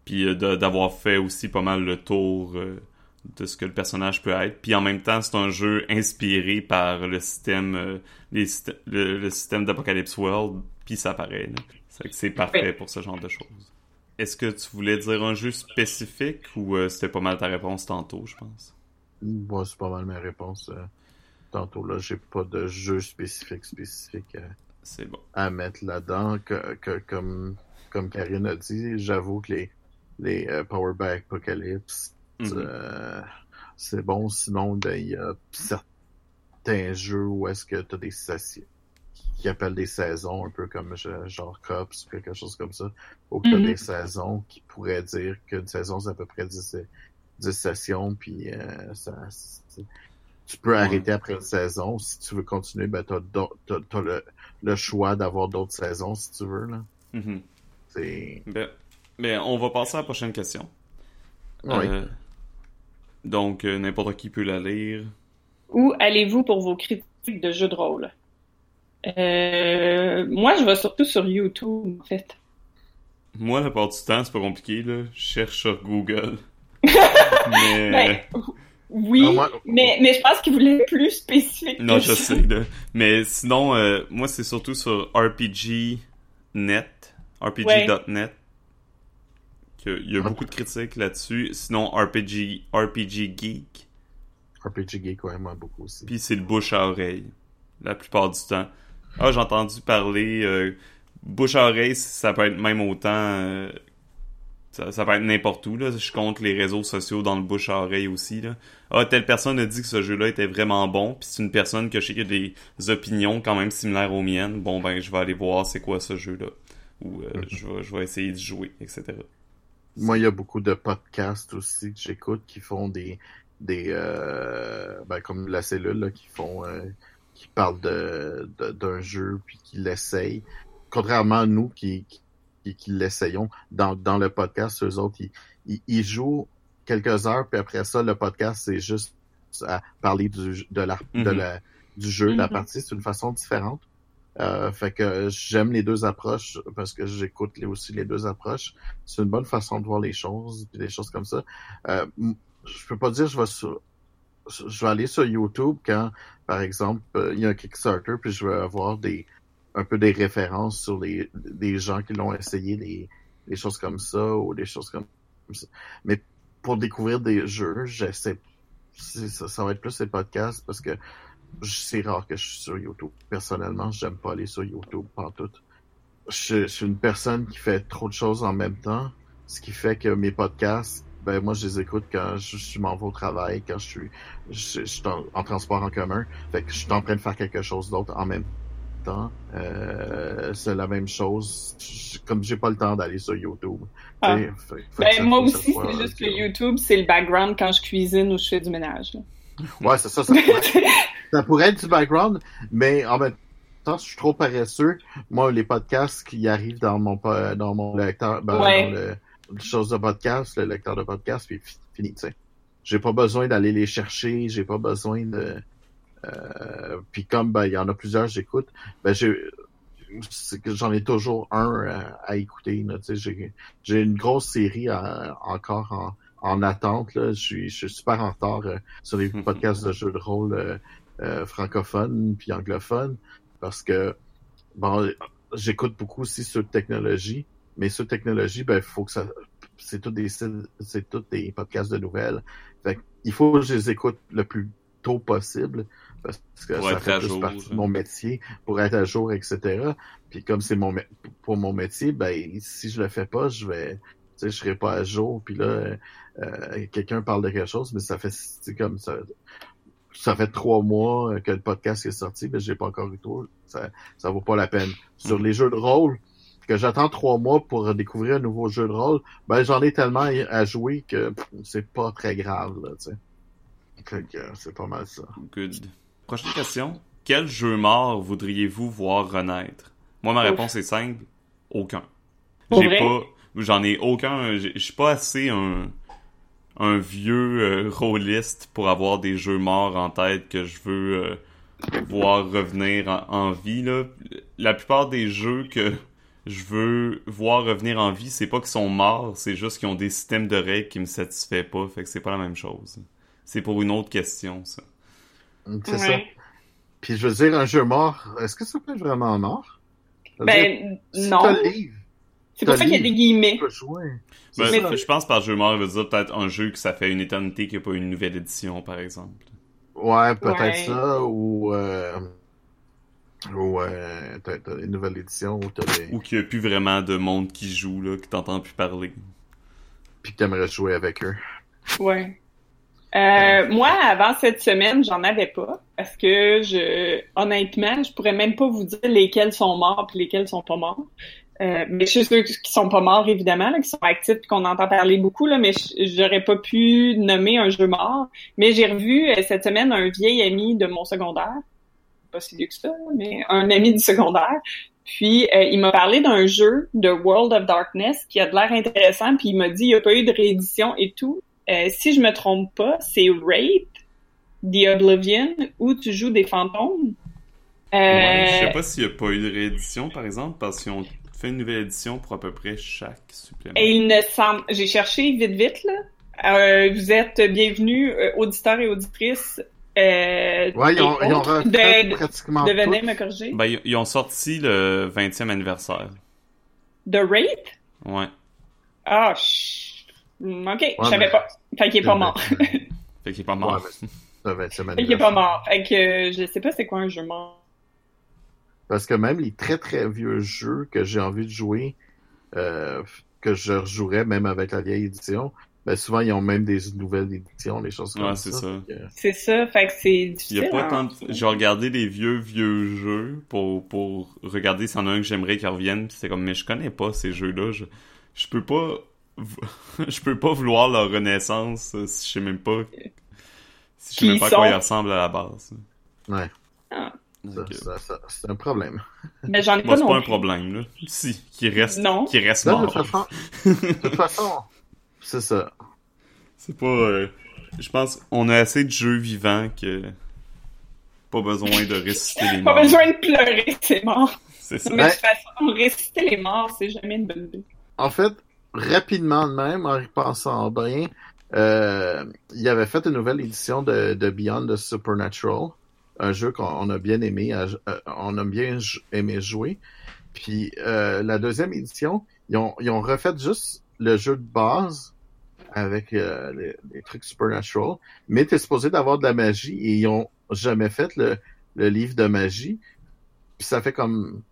Puis euh, d'avoir fait aussi pas mal le tour euh, de ce que le personnage peut être. Puis en même temps, c'est un jeu inspiré par le système, euh, les le, le système d'Apocalypse World, puis ça paraît. là. C'est que c'est parfait pour ce genre de choses. Est-ce que tu voulais dire un jeu spécifique ou euh, c'était pas mal ta réponse tantôt, je pense? Moi, c'est pas mal mes réponses. euh, tantôt, là, j'ai pas de jeu spécifique, spécifique euh, bon. à mettre là-dedans. Que, que- comme, comme Karine a dit, j'avoue que les, les euh, Power by Apocalypse, Mhm. euh, c'est bon. Sinon, ben, il y a certains jeux où est-ce que t'as des sessions qui appellent des saisons, un peu comme genre Cops, quelque chose comme ça, ou que t'as Mhm. des saisons qui pourraient dire qu'une saison, c'est à peu près 10, 10 sessions, puis euh, ça, tu peux arrêter après une saison. Si tu veux continuer, ben t'as, d'au- t'as, t'as le, le choix d'avoir d'autres saisons si tu veux. Là. Mhm. C'est... Ben, ben, on va passer à la prochaine question. Oui. Euh, donc, euh, n'importe qui peut la lire. Où allez-vous pour vos critiques de jeux de rôle? Euh, moi, je vais surtout sur YouTube, en fait. Moi, la part du temps, c'est pas compliqué, là. Je cherche sur Google. Mais... Ben, oui, Ah, moi- mais, mais je pense qu'il voulait plus spécifique. Non, que je ça. sais, là. Mais sinon, euh, moi, c'est surtout sur RPG.net, RPG.net, qu'il y a beaucoup de critiques là-dessus. Sinon, RPG, RPG Geek, RPG Geek, ouais, moi, beaucoup aussi. puis c'est le bouche à oreille, la plupart du temps. Ah, j'ai entendu parler, euh, bouche à oreille, ça peut être même autant, euh, ça, ça peut être n'importe où, là. Je compte les réseaux sociaux dans le bouche à oreille aussi, là. Ah, telle personne a dit que ce jeu-là était vraiment bon, puis c'est une personne que je sais qui a des opinions quand même similaires aux miennes. Bon, ben, je vais aller voir c'est quoi ce jeu-là. Ou euh, je, vais, je vais essayer d'y jouer, etc. Moi, il y a beaucoup de podcasts aussi que j'écoute qui font des, des euh, ben, comme la cellule, là, qui font, euh, qui parlent de, de- d'un jeu puis qui l'essayent. Contrairement à nous qui, qui, qui l'essayons dans, dans le podcast, eux autres, ils, ils, ils jouent quelques heures puis après ça, le podcast, c'est juste à parler du, de la, de Mhm. la, du jeu, de la Mhm. partie. C'est une façon différente. Euh, fait que j'aime les deux approches parce que j'écoute les- aussi les deux approches. C'est une bonne façon de voir les choses, puis des choses comme ça. Euh, je peux pas dire je vais sur, je vais aller sur YouTube quand, par exemple, euh, il y a un Kickstarter, puis je vais avoir des un peu des références sur les des gens qui l'ont essayé, des, des choses comme ça ou des choses comme ça. Mais pour découvrir des jeux, j'essaie ça, ça va être plus les podcasts parce que c'est rare que je suis sur YouTube. Personnellement, j'aime pas aller sur YouTube tout. Je, je suis une personne qui fait trop de choses en même temps, ce qui fait que mes podcasts, ben moi je les écoute quand je, je m'en vais au travail, quand je suis, je, je suis en, en transport en commun, fait que je suis en train de faire quelque chose d'autre en même temps. Euh, c'est la même chose. Je- comme j'ai pas le temps d'aller sur YouTube. Ah. fait- fait Ben, moi aussi, c'est juste que YouTube, c'est le background quand je cuisine ou je fais du ménage. là. Ouais, c'est ça. Ça ça pourrait être du background, mais en même temps, je suis trop paresseux. Moi, les podcasts qui arrivent dans mon dans mon lecteur, ben, Ouais. dans le, le chose de podcast, le lecteur de podcast, puis fi- fini, tu sais. J'ai pas besoin d'aller les chercher, j'ai pas besoin de. Euh, puis comme ben il y en a plusieurs, j'écoute. Ben j'ai c'est que j'en ai toujours un euh, à écouter. Là, tu sais, j'ai, j'ai une grosse série à- encore en, en attente. Là. Je, suis, je suis super en retard euh, sur les podcasts de jeux de rôle euh, euh, francophones puis anglophones parce que bon, j'écoute beaucoup aussi sur technologie, mais sur technologie, ben faut que ça c'est tout des c'est tout des podcasts de nouvelles. Fait il faut que je les écoute le plus tôt possible parce que Pour ça fait plus jour, partie de ça. mon métier pour être à jour, etc. Puis comme c'est mon pour mon métier, ben si je le fais pas, je vais tu sais, je serai pas à jour. Puis là, euh, euh, quelqu'un parle de quelque chose, mais ça fait comme ça. Ça fait trois mois que le podcast est sorti, mais j'ai pas encore eu tout. Ça, ça vaut pas la peine. Sur Mhm. les jeux de rôle, que j'attends trois mois pour découvrir un nouveau jeu de rôle, ben j'en ai tellement à jouer que c'est pas très grave, là, tu sais. c'est pas mal ça. Good. Prochaine question. Quel jeu mort voudriez-vous voir renaître? Moi, ma réponse est simple. Aucun. J'ai pas, j'en ai aucun, je suis pas assez un, un vieux euh, rôliste pour avoir des jeux morts en tête que je veux euh, voir revenir en, vie, là. La plupart des jeux que je veux voir revenir en vie, c'est pas qu'ils sont morts, c'est juste qu'ils ont des systèmes de règles qui me satisfait pas, fait que c'est pas la même chose. C'est pour une autre question, ça. C'est ça. Puis je veux dire, un jeu mort, est-ce que ça peut être vraiment mort? Ben, non. C'est pour ça qu'il y a des guillemets. Ben, je pense par jeu mort, il veut dire peut-être un jeu que ça fait une éternité qu'il n'y a pas une nouvelle édition, par exemple. Ouais, peut-être ça, ou... Euh... Ou euh, t'as, une nouvelle édition ou t'as des... Ou qu'il n'y a plus vraiment de monde qui joue, là, que t'entends plus parler. Puis que t'aimerais jouer avec eux. Ouais. Euh, moi, avant cette semaine, j'en avais pas parce que je, honnêtement, je pourrais même pas vous dire lesquels sont morts puis lesquels sont pas morts. Euh, mais suis ceux qui sont pas morts évidemment, là, qui sont actifs, qu'on entend parler beaucoup là, mais j'aurais pas pu nommer un jeu mort. Mais j'ai revu euh, cette semaine un vieil ami de mon secondaire, pas si vieux que ça, mais un ami du secondaire. Puis euh, il m'a parlé d'un jeu de World of Darkness qui a de l'air intéressant, puis il m'a dit il n'y a pas eu de réédition et tout. Euh, si je me trompe pas, c'est Rape, The Oblivion, où tu joues des fantômes. Euh... Ouais, je sais pas s'il n'y a pas eu de réédition, par exemple, parce qu'ils ont fait une nouvelle édition pour à peu près chaque supplément. Et il ne semble... J'ai cherché vite, vite, là. Euh, vous êtes bienvenus, euh, auditeurs et auditrices. Euh, ouais, ils ont, ils ont de, pratiquement de, venez me corriger. Ben, ils ont sorti le 20e anniversaire. De Rape? Ouais. Ah, ch... Ok, je savais pas. Fait qu'il est pas mort. fait qu'il est pas mort. Ouais, fait qu'il est pas mort. Fait que je sais pas c'est quoi un jeu mort. Parce que même les très très vieux jeux que j'ai envie de jouer, euh, que je rejouerais même avec la vieille édition, ben souvent ils ont même des nouvelles éditions, des choses comme ouais, ça. c'est ça. C'est ça, fait que c'est difficile. Il y a pas tant de... J'ai regardé des vieux vieux jeux pour pour regarder s'il y en a un que j'aimerais qu'il revienne, c'est comme mais je connais pas ces jeux-là, je je peux pas je peux pas vouloir leur renaissance euh, si je sais même pas si je sais même pas à quoi ils ressemblent à la base. Ouais. Ah. C'est un problème. Mais j'en ai pas c'est pas un problème, là. Si, qui reste, non. qui reste non, mort. De toute façon, de toute façon c'est ça. C'est pas... Euh, je pense on a assez de jeux vivants que... Pas besoin de réciter les morts. Pas besoin de pleurer, c'est mort. C'est ça. Mais de toute façon, réciter les morts, c'est jamais une bonne idée. En fait, rapidement de même, en y pensant bien, euh, il avait fait une nouvelle édition de, de Beyond the Supernatural, un jeu qu'on a bien aimé, euh, on a bien aimé jouer. Puis euh, la deuxième édition, ils ont, ils ont refait juste le jeu de base avec euh, les, les, trucs Supernatural, mais t'es supposé d'avoir de la magie et ils ont jamais fait le, le livre de magie. Puis ça fait comme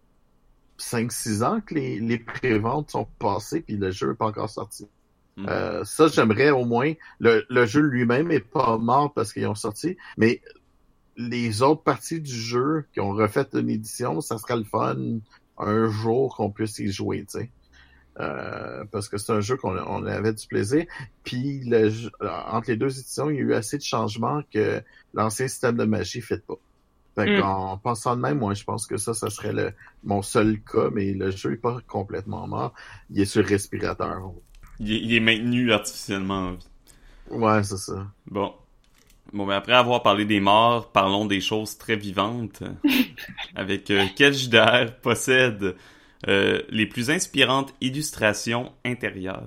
5-6 ans que les, les préventes sont passées puis le jeu n'est pas encore sorti. Mm. Euh, ça, j'aimerais au moins. Le, le jeu lui-même est pas mort parce qu'ils ont sorti, mais les autres parties du jeu qui ont refait une édition, ça serait le fun un jour qu'on puisse y jouer, tu sais. Euh, parce que c'est un jeu qu'on on avait du plaisir. Puis le, entre les deux éditions, il y a eu assez de changements que l'ancien système de magie ne fait pas. Fait mm. En pensant de même, moi, je pense que ça, ça serait le, mon seul cas, mais le jeu est pas complètement mort. Il est sur respirateur. Il est, il est maintenu artificiellement Ouais, c'est ça. Bon. Bon, mais après avoir parlé des morts, parlons des choses très vivantes. avec euh, quel JDR possède euh, les plus inspirantes illustrations intérieures?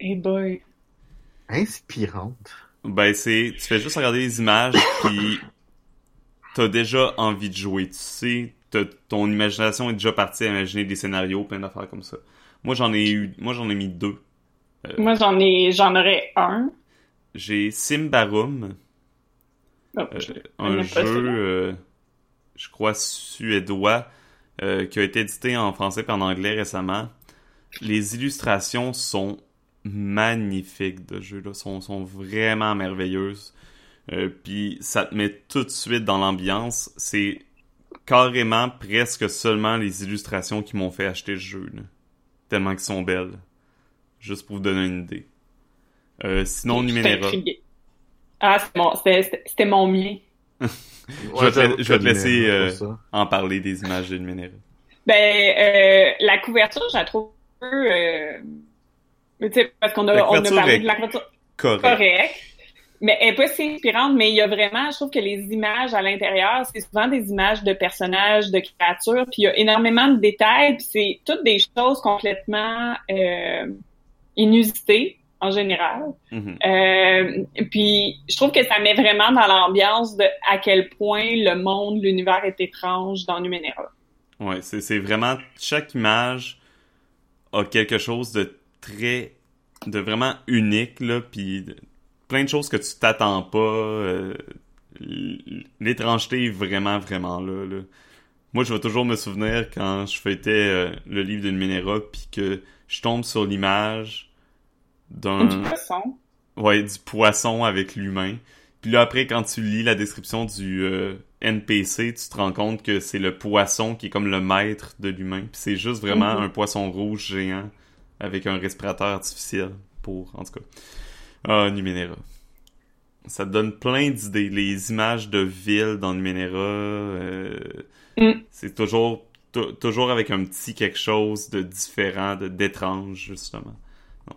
Hey boy. Inspirante? Ben, c'est... Tu fais juste regarder les images, puis t'as déjà envie de jouer. Tu sais, ton imagination est déjà partie à imaginer des scénarios, plein d'affaires comme ça. Moi, j'en ai eu, moi, j'en ai mis deux. Euh, moi, j'en ai, j'en aurais un. J'ai Simbarum. Oh, euh, un jeu, euh, je crois, suédois, qui a été édité en français et en anglais récemment. Les illustrations sont magnifiques de jeu là, sont, sont vraiment merveilleuses. Euh, puis ça te met tout de suite dans l'ambiance. C'est carrément presque seulement les illustrations qui m'ont fait acheter le jeu. Là. Tellement qu'ils sont belles. Juste pour vous donner une idée. Euh, sinon, Numenera. Ah, c'était mon mien. je vais te, je vais te laisser euh, en parler des images de Numenera. Ben, euh, la couverture, je la trouve un peu... Euh, parce qu'on a, on a parlé de la couverture correcte. Correct. Mais elle est pas si inspirante, mais il y a vraiment, je trouve que les images à l'intérieur, c'est souvent des images de personnages, de créatures, puis il y a énormément de détails, puis c'est toutes des choses complètement euh, inusitées en général. Mm-hmm. euh, puis je trouve que ça met vraiment dans l'ambiance de à quel point le monde, l'univers est étrange dans Numenera. Ouais, c'est vraiment chaque image a quelque chose de très de vraiment unique là, puis plein de choses que tu t'attends pas. Euh, l'étrangeté est vraiment vraiment là, là, Moi, je vais toujours me souvenir quand je fêtais euh, le livre d'une Minéra puis que je tombe sur l'image d'un poisson. Ouais, du poisson avec l'humain. Puis là après quand tu lis la description du euh, NPC, tu te rends compte que c'est le poisson qui est comme le maître de l'humain. Puis c'est juste vraiment mhm. un poisson rouge géant avec un respirateur artificiel pour, en tout cas. Ah, Numenera. Ça te donne plein d'idées. Les images de villes dans Numenera, euh, mm. c'est toujours, toujours avec un petit quelque chose de différent, de d'étrange, justement.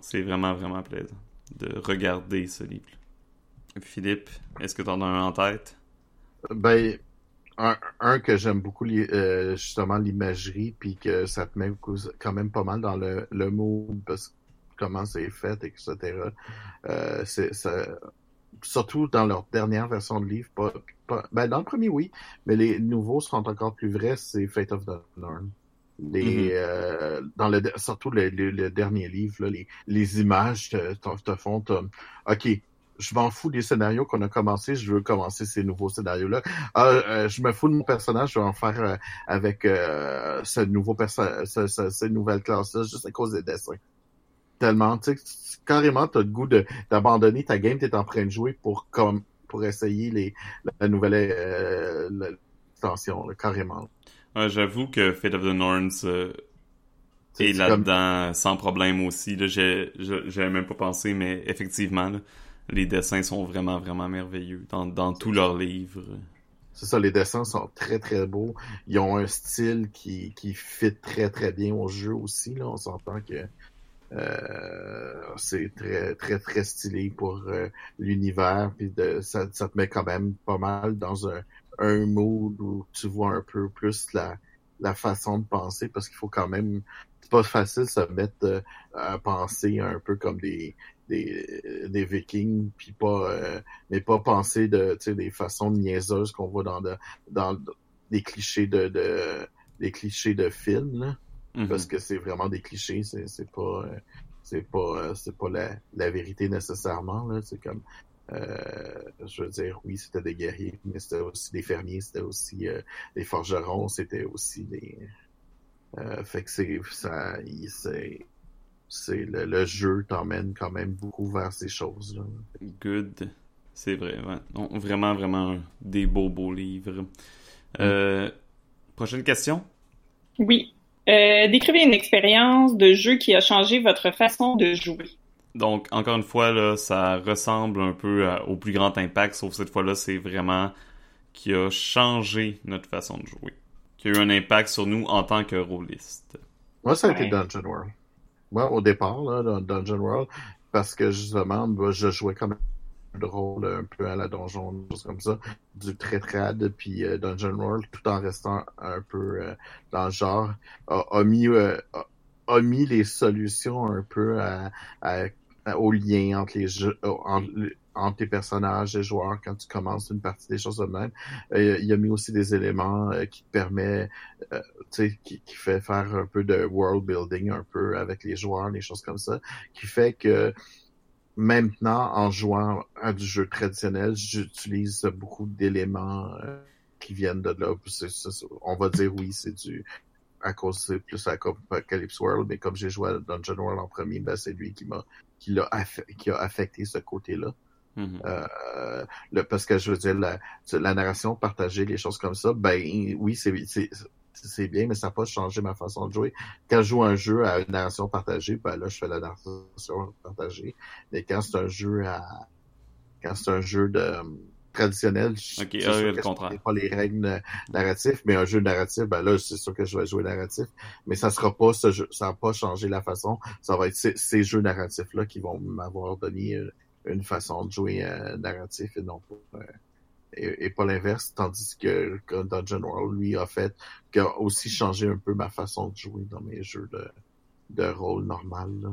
C'est vraiment, vraiment plaisant de regarder ce livre. Philippe, est-ce que tu en as un en tête? Ben, un, que j'aime beaucoup, euh, justement, l'imagerie, puis que ça te met quand même pas mal dans le, le parce comment c'est fait, etc. Euh, c'est, surtout dans leur dernière version de livre, pas, pas, ben dans le premier, oui, mais les nouveaux sont encore plus vrais, c'est Fate of the Norn. Les, mm-hmm. euh, dans le, surtout le, le, dernier livre, là, les, les images te, te font, ok, je m'en fous des scénarios qu'on a commencé, je veux commencer ces nouveaux scénarios-là. Ah, euh, je me fous de mon personnage, je vais en faire euh, avec euh, ce nouveau personnage, ce, ce, cette nouvelle classe-là, juste à cause des dessins. Tellement, tu sais, carrément, t'as le goût de d'abandonner ta game, t'es en train de jouer pour comme pour essayer les la nouvelle euh, extension, carrément. Ouais, J'avoue que Fate of the Norns est là-dedans sans problème aussi. J'ai même pas pensé, mais effectivement. Là, les dessins sont vraiment, vraiment merveilleux dans, dans tous leurs livres. C'est ça, les dessins sont très, très beaux. Ils ont un style qui, qui fit très, très bien au jeu aussi. Là. On s'entend que euh, c'est très, très, très stylé pour euh, l'univers. Puis de, ça, ça te met quand même pas mal dans un, un mood où tu vois un peu plus la, la façon de penser parce qu'il faut quand même c'est pas facile de se mettre euh, à penser un peu comme des des, des vikings puis pas euh, mais pas penser de tu sais des façons niaiseuses qu'on voit dans de, dans des clichés de, de des clichés de films là, mm-hmm. parce que c'est vraiment des clichés c'est c'est pas euh, c'est pas c'est pas la, la vérité nécessairement là c'est comme euh, je veux dire, oui, c'était des guerriers, mais c'était aussi des fermiers, c'était aussi euh, des forgerons, c'était aussi des. Euh, fait que c'est ça, c'est c'est le, le, jeu t'emmène quand même beaucoup vers ces choses là. Good, c'est vrai, ouais. vraiment vraiment des beaux beaux livres. Euh, prochaine question? Oui. décrivez une expérience de jeu qui a changé votre façon de jouer. Donc, encore une fois, là, ça ressemble un peu au plus grand impact, sauf cette fois-là, c'est vraiment qui a changé notre façon de jouer. Qui a eu un impact sur nous en tant que rôliste. Moi, ça a été Dungeon World. Moi, au départ, là, dans Dungeon World, parce que justement, je jouais comme un rôle un peu à la donjon, chose comme ça, du très trad, puis euh, Dungeon World, tout en restant un peu euh, dans le genre, a, mis euh, a, mis les solutions un peu à, à au lien entre les jeux, euh, entre, tes personnages et joueurs quand tu commences une partie des choses de même. Euh, il a mis aussi des éléments qui te permet, tu sais, qui, qui, fait faire un peu de world building un peu avec les joueurs, des choses comme ça, qui fait que maintenant, en jouant à du jeu traditionnel, j'utilise beaucoup d'éléments qui viennent de là. on va dire oui, c'est du à cause c'est plus à Apocalypse World, mais comme j'ai joué à Dungeon World en premier, ben c'est lui qui m'a qui, a, qui a affecté ce côté-là. Mhm. Euh, le, parce que je veux dire, la, la narration partagée, les choses comme ça, ben oui, c'est c'est bien, mais ça n'a pas changé ma façon de jouer. Quand je joue un jeu à une narration partagée, ben là, je fais la narration partagée. Mais quand c'est un jeu à quand c'est un jeu de traditionnel, je okay, le contraire. pas les règles narratives, mais un jeu narratif, ben là, c'est sûr que je vais jouer narratif, mais ça sera pas ce jeu, ça va pas changer la façon, ça va être ces, ces jeux narratifs-là qui vont m'avoir donné une façon de jouer euh, narratif et non pas euh, et, pas l'inverse, tandis que, que, Dungeon World, lui, a fait, qui a aussi changé un peu ma façon de jouer dans mes jeux de, de rôle normal. Là.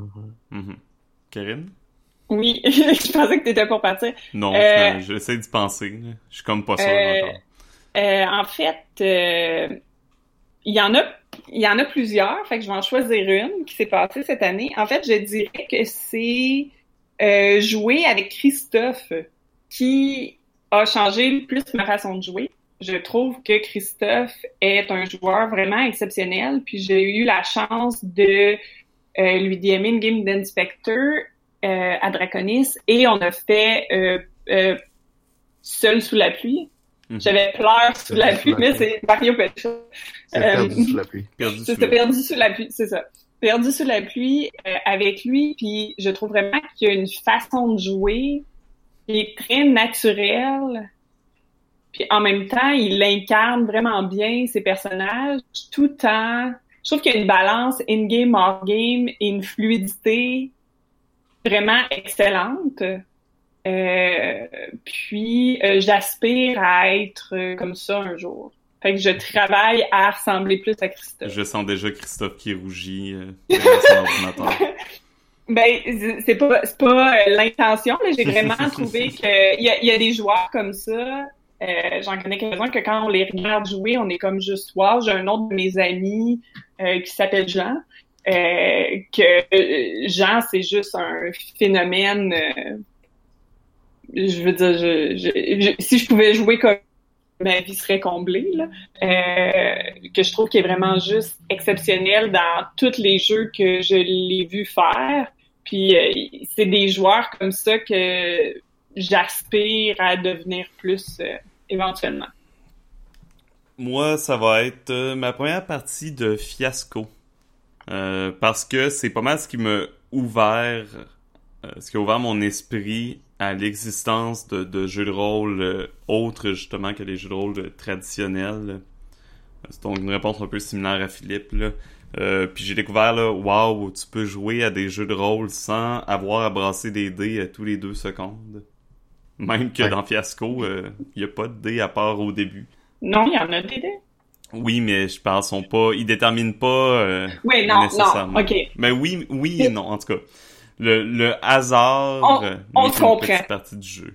Mm-hmm. Karine? Oui, je pensais que tu étais pour partir. Non, euh, j'essaie d'y penser. Je suis comme pas sûr euh, euh, en fait, il y en a il y en a plusieurs, fait que je vais en choisir une qui s'est passée cette année. En fait, je dirais que c'est jouer avec Christophe qui a changé plus ma façon de jouer. Je trouve que Christophe est un joueur vraiment exceptionnel, puis j'ai eu la chance de euh, lui DMer une game d'Inspector euh, à Draconis et on a fait euh, euh Seul sous la pluie. Mhm. J'avais pleuré sous la pluie, mais c'est Mario Pecha. perdu sous la pluie. C'était perdu sous la pluie, c'est ça. Perdu sous la pluie avec lui, puis je trouve vraiment qu'il y a une façon de jouer qui est très naturel. Puis en même temps, il incarne vraiment bien ses personnages tout en... Je trouve qu'il y a une balance in-game, off-game et une fluidité vraiment excellente. Euh, puis euh, j'aspire à être comme ça un jour. Fait que je travaille à ressembler plus à Christophe. Je sens déjà Christophe qui rougit euh. Ben, c'est pas, c'est pas euh, l'intention, mais j'ai vraiment trouvé qu'il y a, y a des joueurs comme ça. Euh, j'en connais quelques-uns que quand on les regarde jouer, on est comme juste wow. J'ai un autre de mes amis euh, qui s'appelle Jean. Que Jean, c'est juste un phénomène. je veux dire, je, si je pouvais jouer comme ma vie serait comblée, là, que je trouve qu'il est vraiment juste exceptionnel dans tous les jeux que je l'ai vu faire. Puis euh, c'est des joueurs comme ça que j'aspire à devenir plus euh, éventuellement. Moi, ça va être euh, ma première partie de Fiasco. Parce que c'est pas mal ce qui m'a ouvert, ce qui a ouvert mon esprit à l'existence de, de, jeux de rôle autres justement que les jeux de rôle traditionnels. C'est donc une réponse un peu similaire à Philippe. Là. Euh, puis j'ai découvert là, waouh, tu peux jouer à des jeux de rôle sans avoir à brasser des dés à tous les deux secondes. Même que dans Fiasco, il euh, n'y a pas de dés à part au début. Non, il y en a des dés. Oui, mais je pense sont pas, ils déterminent pas euh, oui, non, nécessairement. Non, ok. Mais oui, oui et non, en tout cas. Le, le hasard on, on est une petite partie du jeu.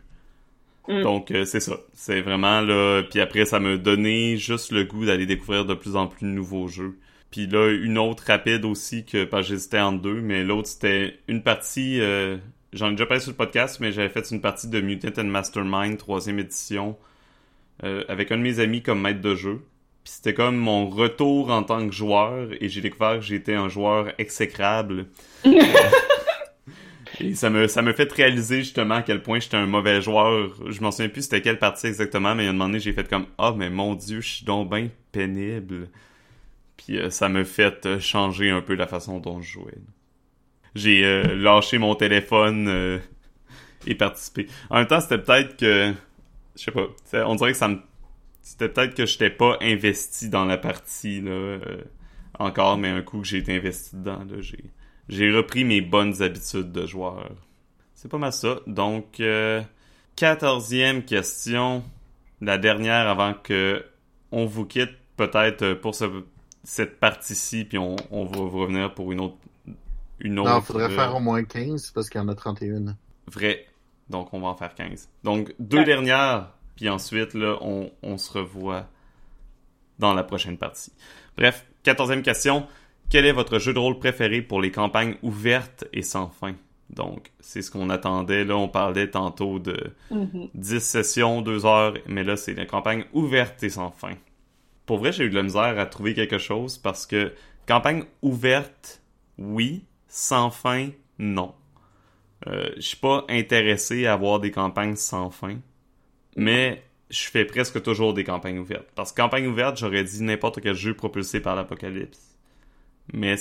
Mm. Donc c'est ça, c'est vraiment là. Puis après, ça m'a donné juste le goût d'aller découvrir de plus en plus de nouveaux jeux. Puis là, une autre rapide aussi que pas j'hésitais en deux, mais l'autre c'était une partie. Euh, j'en ai déjà parlé sur le podcast, mais j'avais fait une partie de Mutant and Mastermind troisième édition euh, avec un de mes amis comme maître de jeu. Puis c'était comme mon retour en tant que joueur et j'ai découvert que j'étais un joueur exécrable. et ça me ça me fait réaliser justement à quel point j'étais un mauvais joueur. Je m'en souviens plus c'était quelle partie exactement, mais il y a un moment donné j'ai fait comme ah mais mon dieu je suis donc bien pénible. Puis euh, ça me fait euh, changer un peu la façon dont je jouais. J'ai euh, lâché mon téléphone et participé. En même temps, c'était peut-être que je sais pas, on dirait que ça me c'était peut-être que j'étais pas investi dans la partie là encore mais un coup que j'ai été investi dedans là, j'ai j'ai repris mes bonnes habitudes de joueur. C'est pas mal ça. Donc quatorzième question, la dernière avant que on vous quitte peut-être pour ce cette partie-ci, puis on, on, va revenir pour une autre. Une autre non, il faudrait faire au moins 15 parce qu'il y en a 31. Vrai. Donc, on va en faire 15. Donc, deux dernières, puis ensuite, là, on, on se revoit dans la prochaine partie. Bref, quatorzième question. Quel est votre jeu de rôle préféré pour les campagnes ouvertes et sans fin? Donc, c'est ce qu'on attendait. Là, on parlait tantôt de 10 mm-hmm. sessions, 2 heures, mais là, c'est la campagne ouverte et sans fin pour vrai, j'ai eu de la misère à trouver quelque chose parce que campagne ouverte, oui, sans fin, non. Euh, je suis pas intéressé à avoir des campagnes sans fin, mais je fais presque toujours des campagnes ouvertes. Parce que campagne ouverte, j'aurais dit n'importe quel jeu propulsé par l'apocalypse. Mais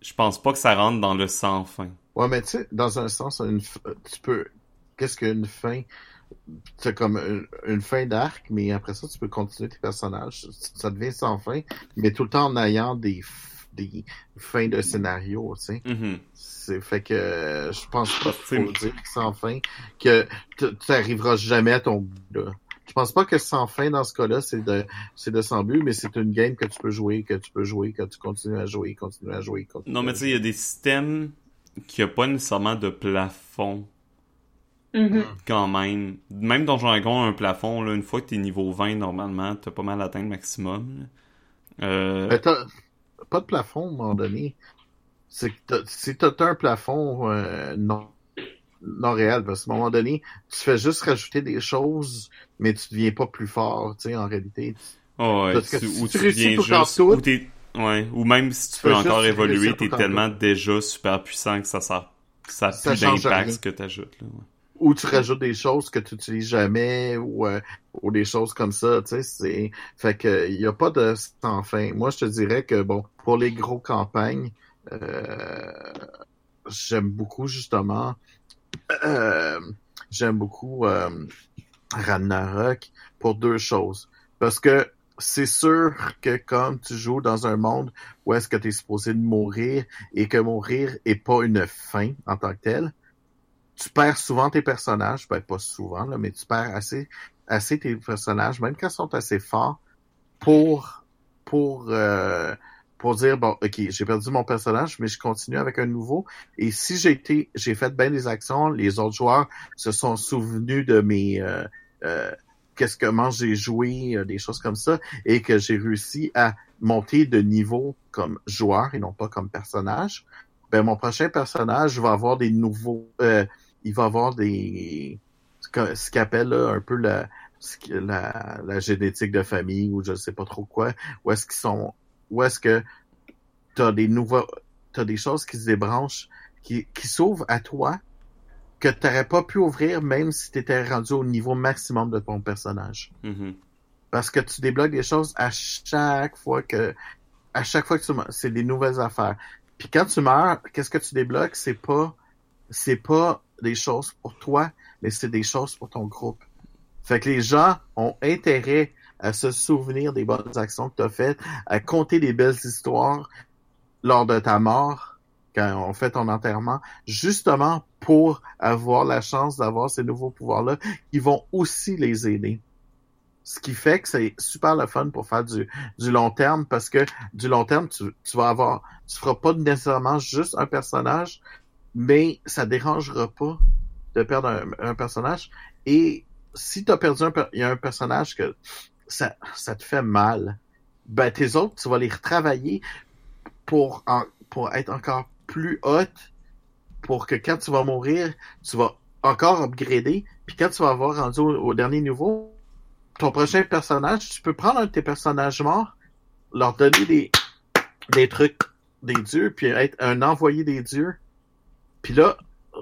je pense pas que ça rentre dans le sans fin. Ouais, mais tu sais, dans un sens, une tu peux. Qu'est-ce qu'une fin? C'est comme une, fin d'arc, mais après ça, tu peux continuer tes personnages. Ça devient sans fin, mais tout le temps en ayant des, des fins de scénario, tu sais. Mm-hmm. C'est fait que je pense pas qu'il faut dire sans fin que tu n'arriveras jamais à ton but là. Je pense pas que sans fin dans ce cas-là, c'est de c'est de sans but, mais c'est une game que tu peux jouer, que tu peux jouer, que tu continues à jouer, continuer à jouer. non, mais tu sais, il y a des systèmes qui a pas nécessairement de plafond. Mm-hmm. Quand même. Même dans Dragon, un plafond, là, une fois que t'es niveau 20, normalement, t'as pas mal atteint le maximum. Euh... pas de plafond, à un moment donné. C'est que si t'as un plafond euh, non non réel, parce qu'à un moment donné, tu fais juste rajouter des choses, mais tu deviens pas plus fort, tu sais, en réalité. Oh ouais, tu, ou tu, réussis tout juste, ou, ouais, ou même si tu, peux encore évoluer, t'es tellement déjà super puissant que ça sert, ça a plus d'impact ce que t'ajoutes, là. Ouais. Ou tu rajoutes des choses que tu utilises jamais, ou, euh, ou des choses comme ça, tu sais, c'est, fait que, il y a pas de sans fin. Moi, je te dirais que, bon, pour les gros campagnes, euh, j'aime beaucoup, justement, euh, j'aime beaucoup euh, Ragnarok pour deux choses. Parce que c'est sûr que comme tu joues dans un monde où est-ce que tu es supposé de mourir et que mourir est pas une fin en tant que telle, tu perds souvent tes personnages, ben pas souvent, là, mais tu perds assez, assez tes personnages, même quand ils sont assez forts, pour, pour euh, pour dire bon ok j'ai perdu mon personnage mais je continue avec un nouveau. Et si j'ai été j'ai fait bien des actions les autres joueurs se sont souvenus de mes euh, euh, qu'est-ce comment j'ai joué euh, des choses comme ça et que j'ai réussi à monter de niveau comme joueur et non pas comme personnage ben mon prochain personnage va avoir des nouveaux il va avoir des ce qu'on appelle un peu la, la, la génétique de famille ou je sais pas trop quoi où est-ce qu'ils sont où est-ce que tu as des nouveaux, t'as des choses qui se débranchent, qui, qui s'ouvrent à toi, que tu n'aurais pas pu ouvrir même si tu étais rendu au niveau maximum de ton personnage. Mm-hmm. Parce que tu débloques des choses à chaque fois que, à chaque fois que tu meurs, c'est des nouvelles affaires. Puis quand tu meurs, qu'est-ce que tu débloques? C'est pas, c'est pas des choses pour toi, mais c'est des choses pour ton groupe. Fait que les gens ont intérêt à se souvenir des bonnes actions que tu as faites, à compter des belles histoires lors de ta mort, quand on fait ton enterrement, justement pour avoir la chance d'avoir ces nouveaux pouvoirs-là qui vont aussi les aider. Ce qui fait que c'est super le fun pour faire du, long terme parce que du long terme, tu, tu vas avoir, tu feras pas nécessairement juste un personnage, mais ça dérangera pas de perdre un, personnage. Et si tu as perdu un, y a un personnage que ça, ça te fait mal, ben tes autres, tu vas les retravailler pour, pour être encore plus haute, pour que quand tu vas mourir, tu vas encore upgrader, puis quand tu vas avoir rendu au, dernier niveau, ton prochain personnage, tu peux prendre un de tes personnages morts, leur donner des, des trucs des dieux, puis être un envoyé des dieux, puis là,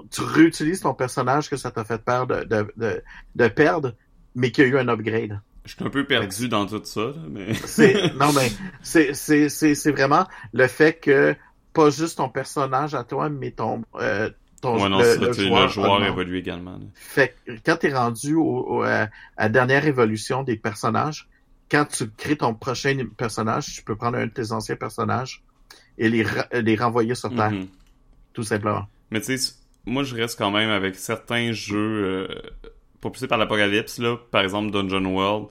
tu réutilises ton personnage que ça t'a fait peur de, de, de, de perdre, mais qui a eu un upgrade. Je suis un peu perdu dans tout ça, mais. non, mais c'est vraiment le fait que pas juste ton personnage à toi, mais ton. Euh, ton ouais, non, le, joueur, évolue également. Fait que quand t'es rendu au, à la dernière évolution des personnages, quand tu crées ton prochain personnage, tu peux prendre un de tes anciens personnages et les, les renvoyer sur Terre. Mm-hmm. Tout simplement. Mais tu sais, moi je reste quand même avec certains jeux. Euh propulsé par l'apocalypse, là, par exemple Dungeon World,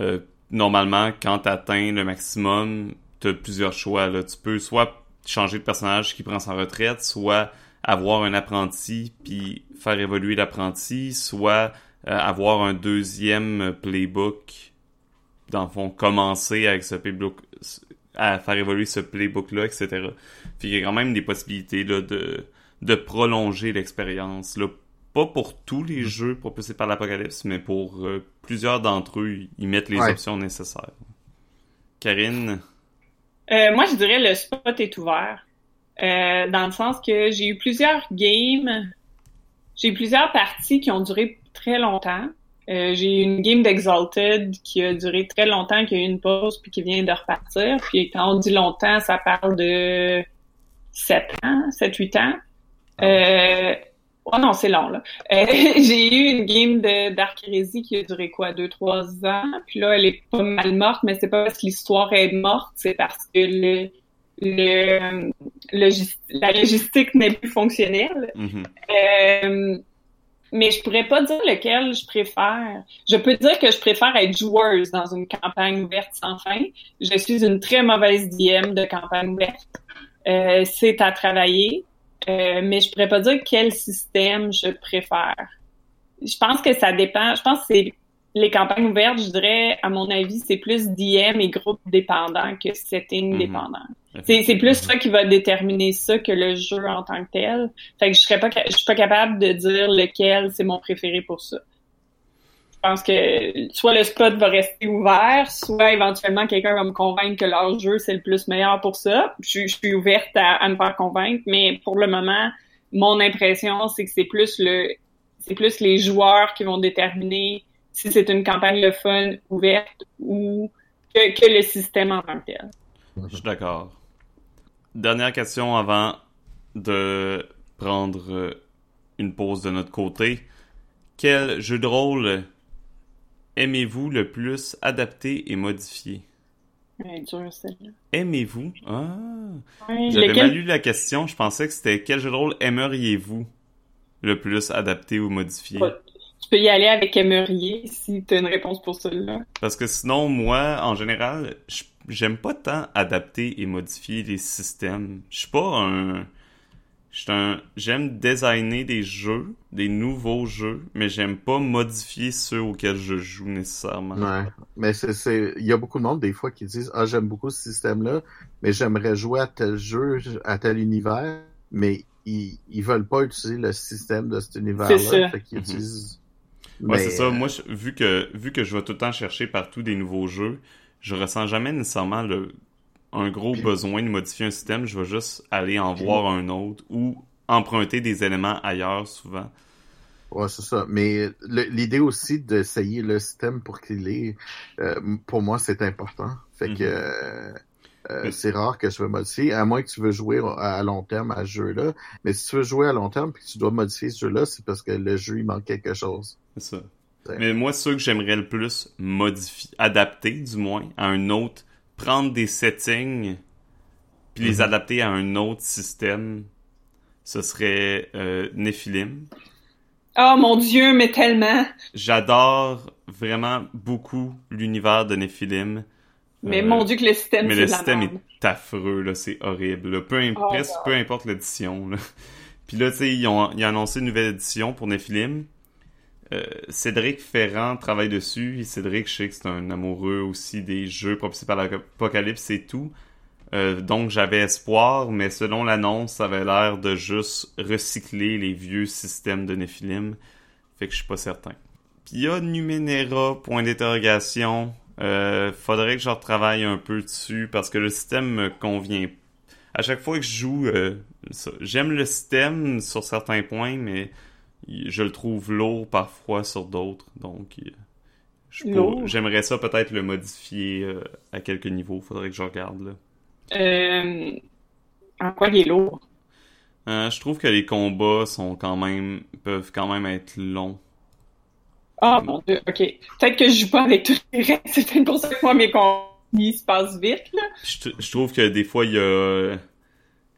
euh, normalement, quand tu atteins le maximum, tu as plusieurs choix. Là. Tu peux soit changer de personnage qui prend sa retraite, soit avoir un apprenti puis faire évoluer l'apprenti, soit euh, avoir un deuxième playbook, dans le fond, commencer avec ce playbook, à faire évoluer ce playbook-là, etc. Puis il y a quand même des possibilités là, de, de prolonger l'expérience. Là, pas pour tous les mm. jeux propulsés par l'Apocalypse, mais pour euh, plusieurs d'entre eux, ils mettent les options nécessaires. Karine? Euh, moi, je dirais le spot est ouvert. Euh, dans le sens que j'ai eu plusieurs games j'ai plusieurs parties qui ont duré très longtemps. Euh, j'ai une game d'Exalted qui a duré très longtemps, qui a eu une pause puis qui vient de repartir. Puis quand on dit longtemps, ça parle de 7 ans, 7-8 ans. Euh, oh non, c'est long, là. Euh, j'ai eu une game de Dark Heresy qui a duré quoi, 2-3 ans? Puis là, elle est pas mal morte, mais c'est pas parce que l'histoire est morte, c'est parce que le, le, la logistique n'est plus fonctionnelle. Mhm. Euh, mais je pourrais pas dire lequel je préfère. Je peux dire que je préfère être joueuse dans une campagne ouverte sans fin. Je suis une très mauvaise DM de campagne ouverte. Euh, c'est à travailler, euh, mais je pourrais pas dire quel système je préfère. Je pense que ça dépend. Je pense que c'est les campagnes ouvertes, je dirais, à mon avis, c'est plus DM et groupe dépendant que setting Mhm. dépendant. C'est plus ça qui va déterminer ça que le jeu en tant que tel. Fait que je serais pas, je suis pas capable de dire lequel c'est mon préféré pour ça. Pense que soit le spot va rester ouvert, soit éventuellement quelqu'un va me convaincre que leur jeu c'est le plus meilleur pour ça. Je, suis- ouverte à, me faire convaincre, mais pour le moment, mon impression c'est que c'est plus le, c'est plus les joueurs qui vont déterminer si c'est une campagne le fun ouverte ou que, que le système en tant que tel. Je suis d'accord. Dernière question avant de prendre une pause de notre côté. Quel jeu de rôle aimez-vous le plus adapter et modifier? Ouais, dur, celle-là. Aimez-vous? Ah! J'avais lequel- mal lu la question. Je pensais que c'était quel jeu de rôle aimeriez-vous le plus adapter ou modifier? Ouais. Tu peux y aller avec aimeriez si tu as une réponse pour celle-là. Parce que sinon, moi, en général, j'aime pas tant adapter et modifier les systèmes. Je suis pas un... J'aime designer des jeux, des nouveaux jeux, mais j'aime pas modifier ceux auxquels je joue nécessairement. Ouais. Mais c'est, c'est, il y a beaucoup de monde, des fois, qui disent, ah, j'aime beaucoup ce système-là, mais j'aimerais jouer à tel jeu, à tel univers, mais ils, ils veulent pas utiliser le système de cet univers-là. C'est ça. Fait qu'ils Mhm. utilisent. Ouais, Mais, c'est ça. euh, Moi, je- vu que vu que je vais tout le temps chercher partout des nouveaux jeux, je ressens jamais nécessairement le un gros besoin de modifier un système. Je vais juste aller en voir un autre ou emprunter des éléments ailleurs souvent. Ouais, c'est ça. Mais l'idée aussi d'essayer le système pour qu'il est, euh, pour moi, c'est important. Fait Mhm. que euh, euh, Mais- c'est rare que je vais modifier, à moins que tu veux jouer à à long terme à ce jeu-là. Mais si tu veux jouer à long terme puis que tu dois modifier ce jeu-là, c'est parce que le jeu, il manque quelque chose. C'est ça. Ouais. Mais moi, ceux que j'aimerais le plus modifier, adapter du moins à un autre, prendre des settings puis les Mhm. adapter à un autre système, ce serait euh, Nephilim. Oh mon dieu, mais tellement! J'adore vraiment beaucoup l'univers de Nephilim. Mais Euh, mon dieu que le système, Mais c'est le de la système merde. est affreux, là, c'est horrible. là. Peu, Oh, presque, God. peu importe l'édition. Puis là, tu sais, ils ont, ils ont annoncé une nouvelle édition pour Nephilim. Euh, Cédric Ferrand travaille dessus. Et Cédric, je sais que c'est un amoureux aussi des jeux propulsés par l'apocalypse et tout. Euh, donc j'avais espoir, mais selon l'annonce, ça avait l'air de juste recycler les vieux systèmes de Nephilim. Fait que je suis pas certain. Puis il y a Numenera, point d'interrogation. Euh, faudrait que je retravaille un peu dessus parce que le système me convient. À chaque fois que je joue, euh, j'aime le système sur certains points, mais je le trouve lourd parfois sur d'autres. Donc, j'aimerais ça peut-être le modifier euh, à quelques niveaux. Faudrait que je regarde là. Euh, en quoi il est lourd? Euh, je trouve que les combats sont quand même peuvent quand même être longs. Oh mon dieu, ok. Peut-être que je joue pas avec tous les règles. C'est peut-être pour ça que moi, mes combats se passent vite, là. Je, je trouve que des fois il y a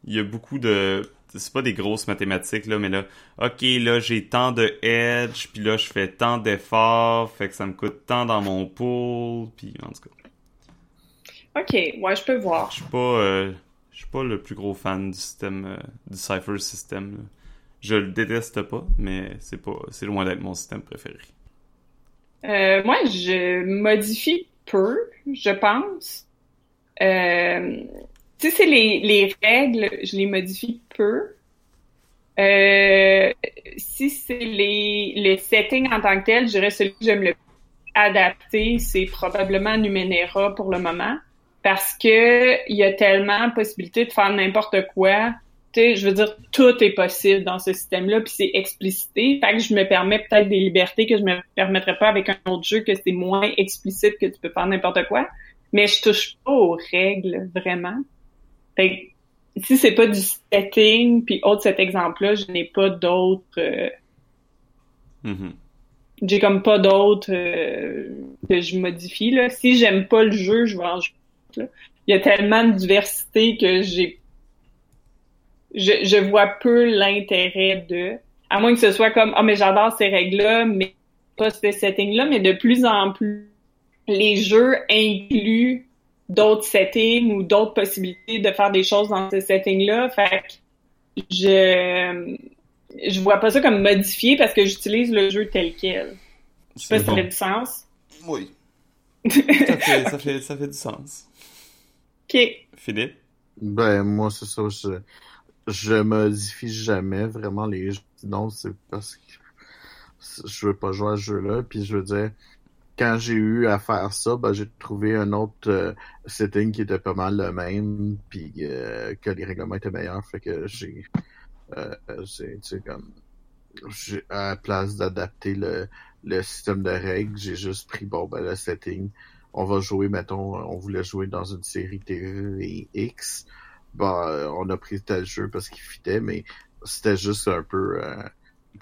il y a beaucoup de c'est pas des grosses mathématiques là mais là OK là j'ai tant de edge puis là je fais tant d'efforts fait que ça me coûte tant dans mon pool puis en tout cas Ok, ouais, je peux voir. je suis pas euh, je suis pas le plus gros fan du système euh, du Cypher système là. Je le déteste pas mais c'est pas c'est loin d'être mon système préféré. Euh, moi, je modifie peu, je pense. Euh, tu sais, c'est les, les règles, je les modifie peu. Euh, si c'est les, les settings en tant que tel, je dirais celui que j'aime le plus adapter, c'est probablement Numenera pour le moment. Parce que il y a tellement possibilité de faire n'importe quoi je veux dire, tout est possible dans ce système-là, puis c'est explicité. Fait que je me permets peut-être des libertés que je me permettrais pas avec un autre jeu que c'est moins explicite que tu peux faire n'importe quoi. Mais je touche pas aux règles, vraiment. Fait que, si c'est pas du setting, puis autre cet exemple-là, je n'ai pas d'autres... Euh, mm-hmm. J'ai comme pas d'autres euh, que je modifie. Là. Si j'aime pas le jeu, je vais en jouer. Il y a tellement de diversité que j'ai je, je vois peu l'intérêt de, à moins que ce soit comme, ah, mais j'adore ces règles-là, mais pas ce setting-là, mais de plus en plus, les jeux incluent d'autres settings ou d'autres possibilités de faire des choses dans ces settings-là. Fait que je, je vois pas ça comme modifié parce que j'utilise le jeu tel quel. Je sais pas si ça fait du sens. Oui. ça, fait, ça, fait, ça fait du sens. OK. Philippe? Ben, moi, c'est ça. Je, je modifie jamais vraiment les jeux. Non, c'est parce que je veux pas jouer à ce jeu-là. Puis je veux dire, quand j'ai eu à faire ça, ben, j'ai trouvé un autre euh, setting qui était pas mal le même, puis euh, que les règlements étaient meilleurs. Fait que j'ai, euh, c'est comme, à la place d'adapter le, le système de règles, j'ai juste pris bon ben le setting. On va jouer, mettons, on voulait jouer dans une série TV X euh, on a pris tel jeu parce qu'il fitait, mais c'était juste un peu, euh,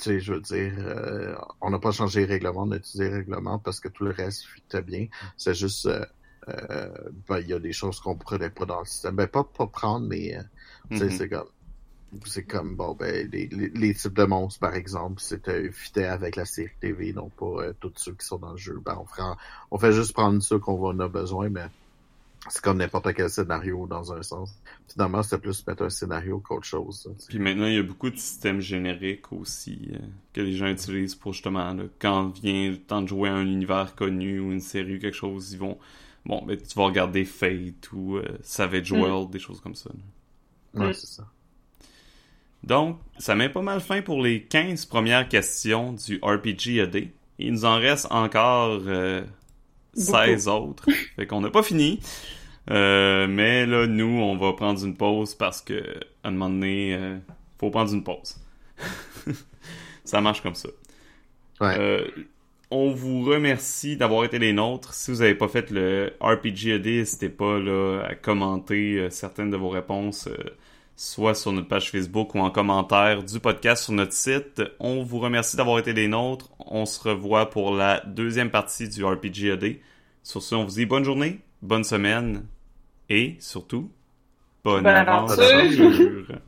sais, je veux dire, euh, on n'a pas changé les règlements, on a utilisé les règlements parce que tout le reste fitait bien. C'est juste, ben, il y a des choses qu'on prenait pas dans le système. Ben, pas pas prendre, mais, tu sais, mm-hmm. c'est comme, c'est comme, bon, ben, les, les, types de monstres, par exemple, c'était fitait avec la série TV, non pas tous ceux qui sont dans le jeu. Ben, on, fait, on fait juste prendre ceux qu'on en a besoin, mais c'est comme n'importe quel scénario dans un sens. Finalement, c'est plus mettre un scénario qu'autre chose. Puis maintenant, il y a beaucoup de systèmes génériques aussi euh, que les gens utilisent pour justement, quand vient le temps de jouer à un univers connu ou une série ou quelque chose, ils vont. Bon, ben, tu vas regarder Fate ou euh, Savage mm. World, des choses comme ça. Ouais, c'est ça. Donc, ça met pas mal fin pour les 15 premières questions du RPG AD. Il nous en reste encore euh, 16 autres. Fait qu'on n'a pas fini. Euh, mais là, nous, on va prendre une pause parce que à un moment donné, euh, faut prendre une pause. ça marche comme ça. Ouais. Euh, on vous remercie d'avoir été les nôtres. Si vous n'avez pas fait le RPG n'hésitez pas là, à commenter euh, certaines de vos réponses, soit sur notre page Facebook ou en commentaire du podcast sur notre site. On vous remercie d'avoir été les nôtres. On se revoit pour la deuxième partie du RPG AD. Sur ce, on vous dit bonne journée, bonne semaine et surtout, bonne, aventure.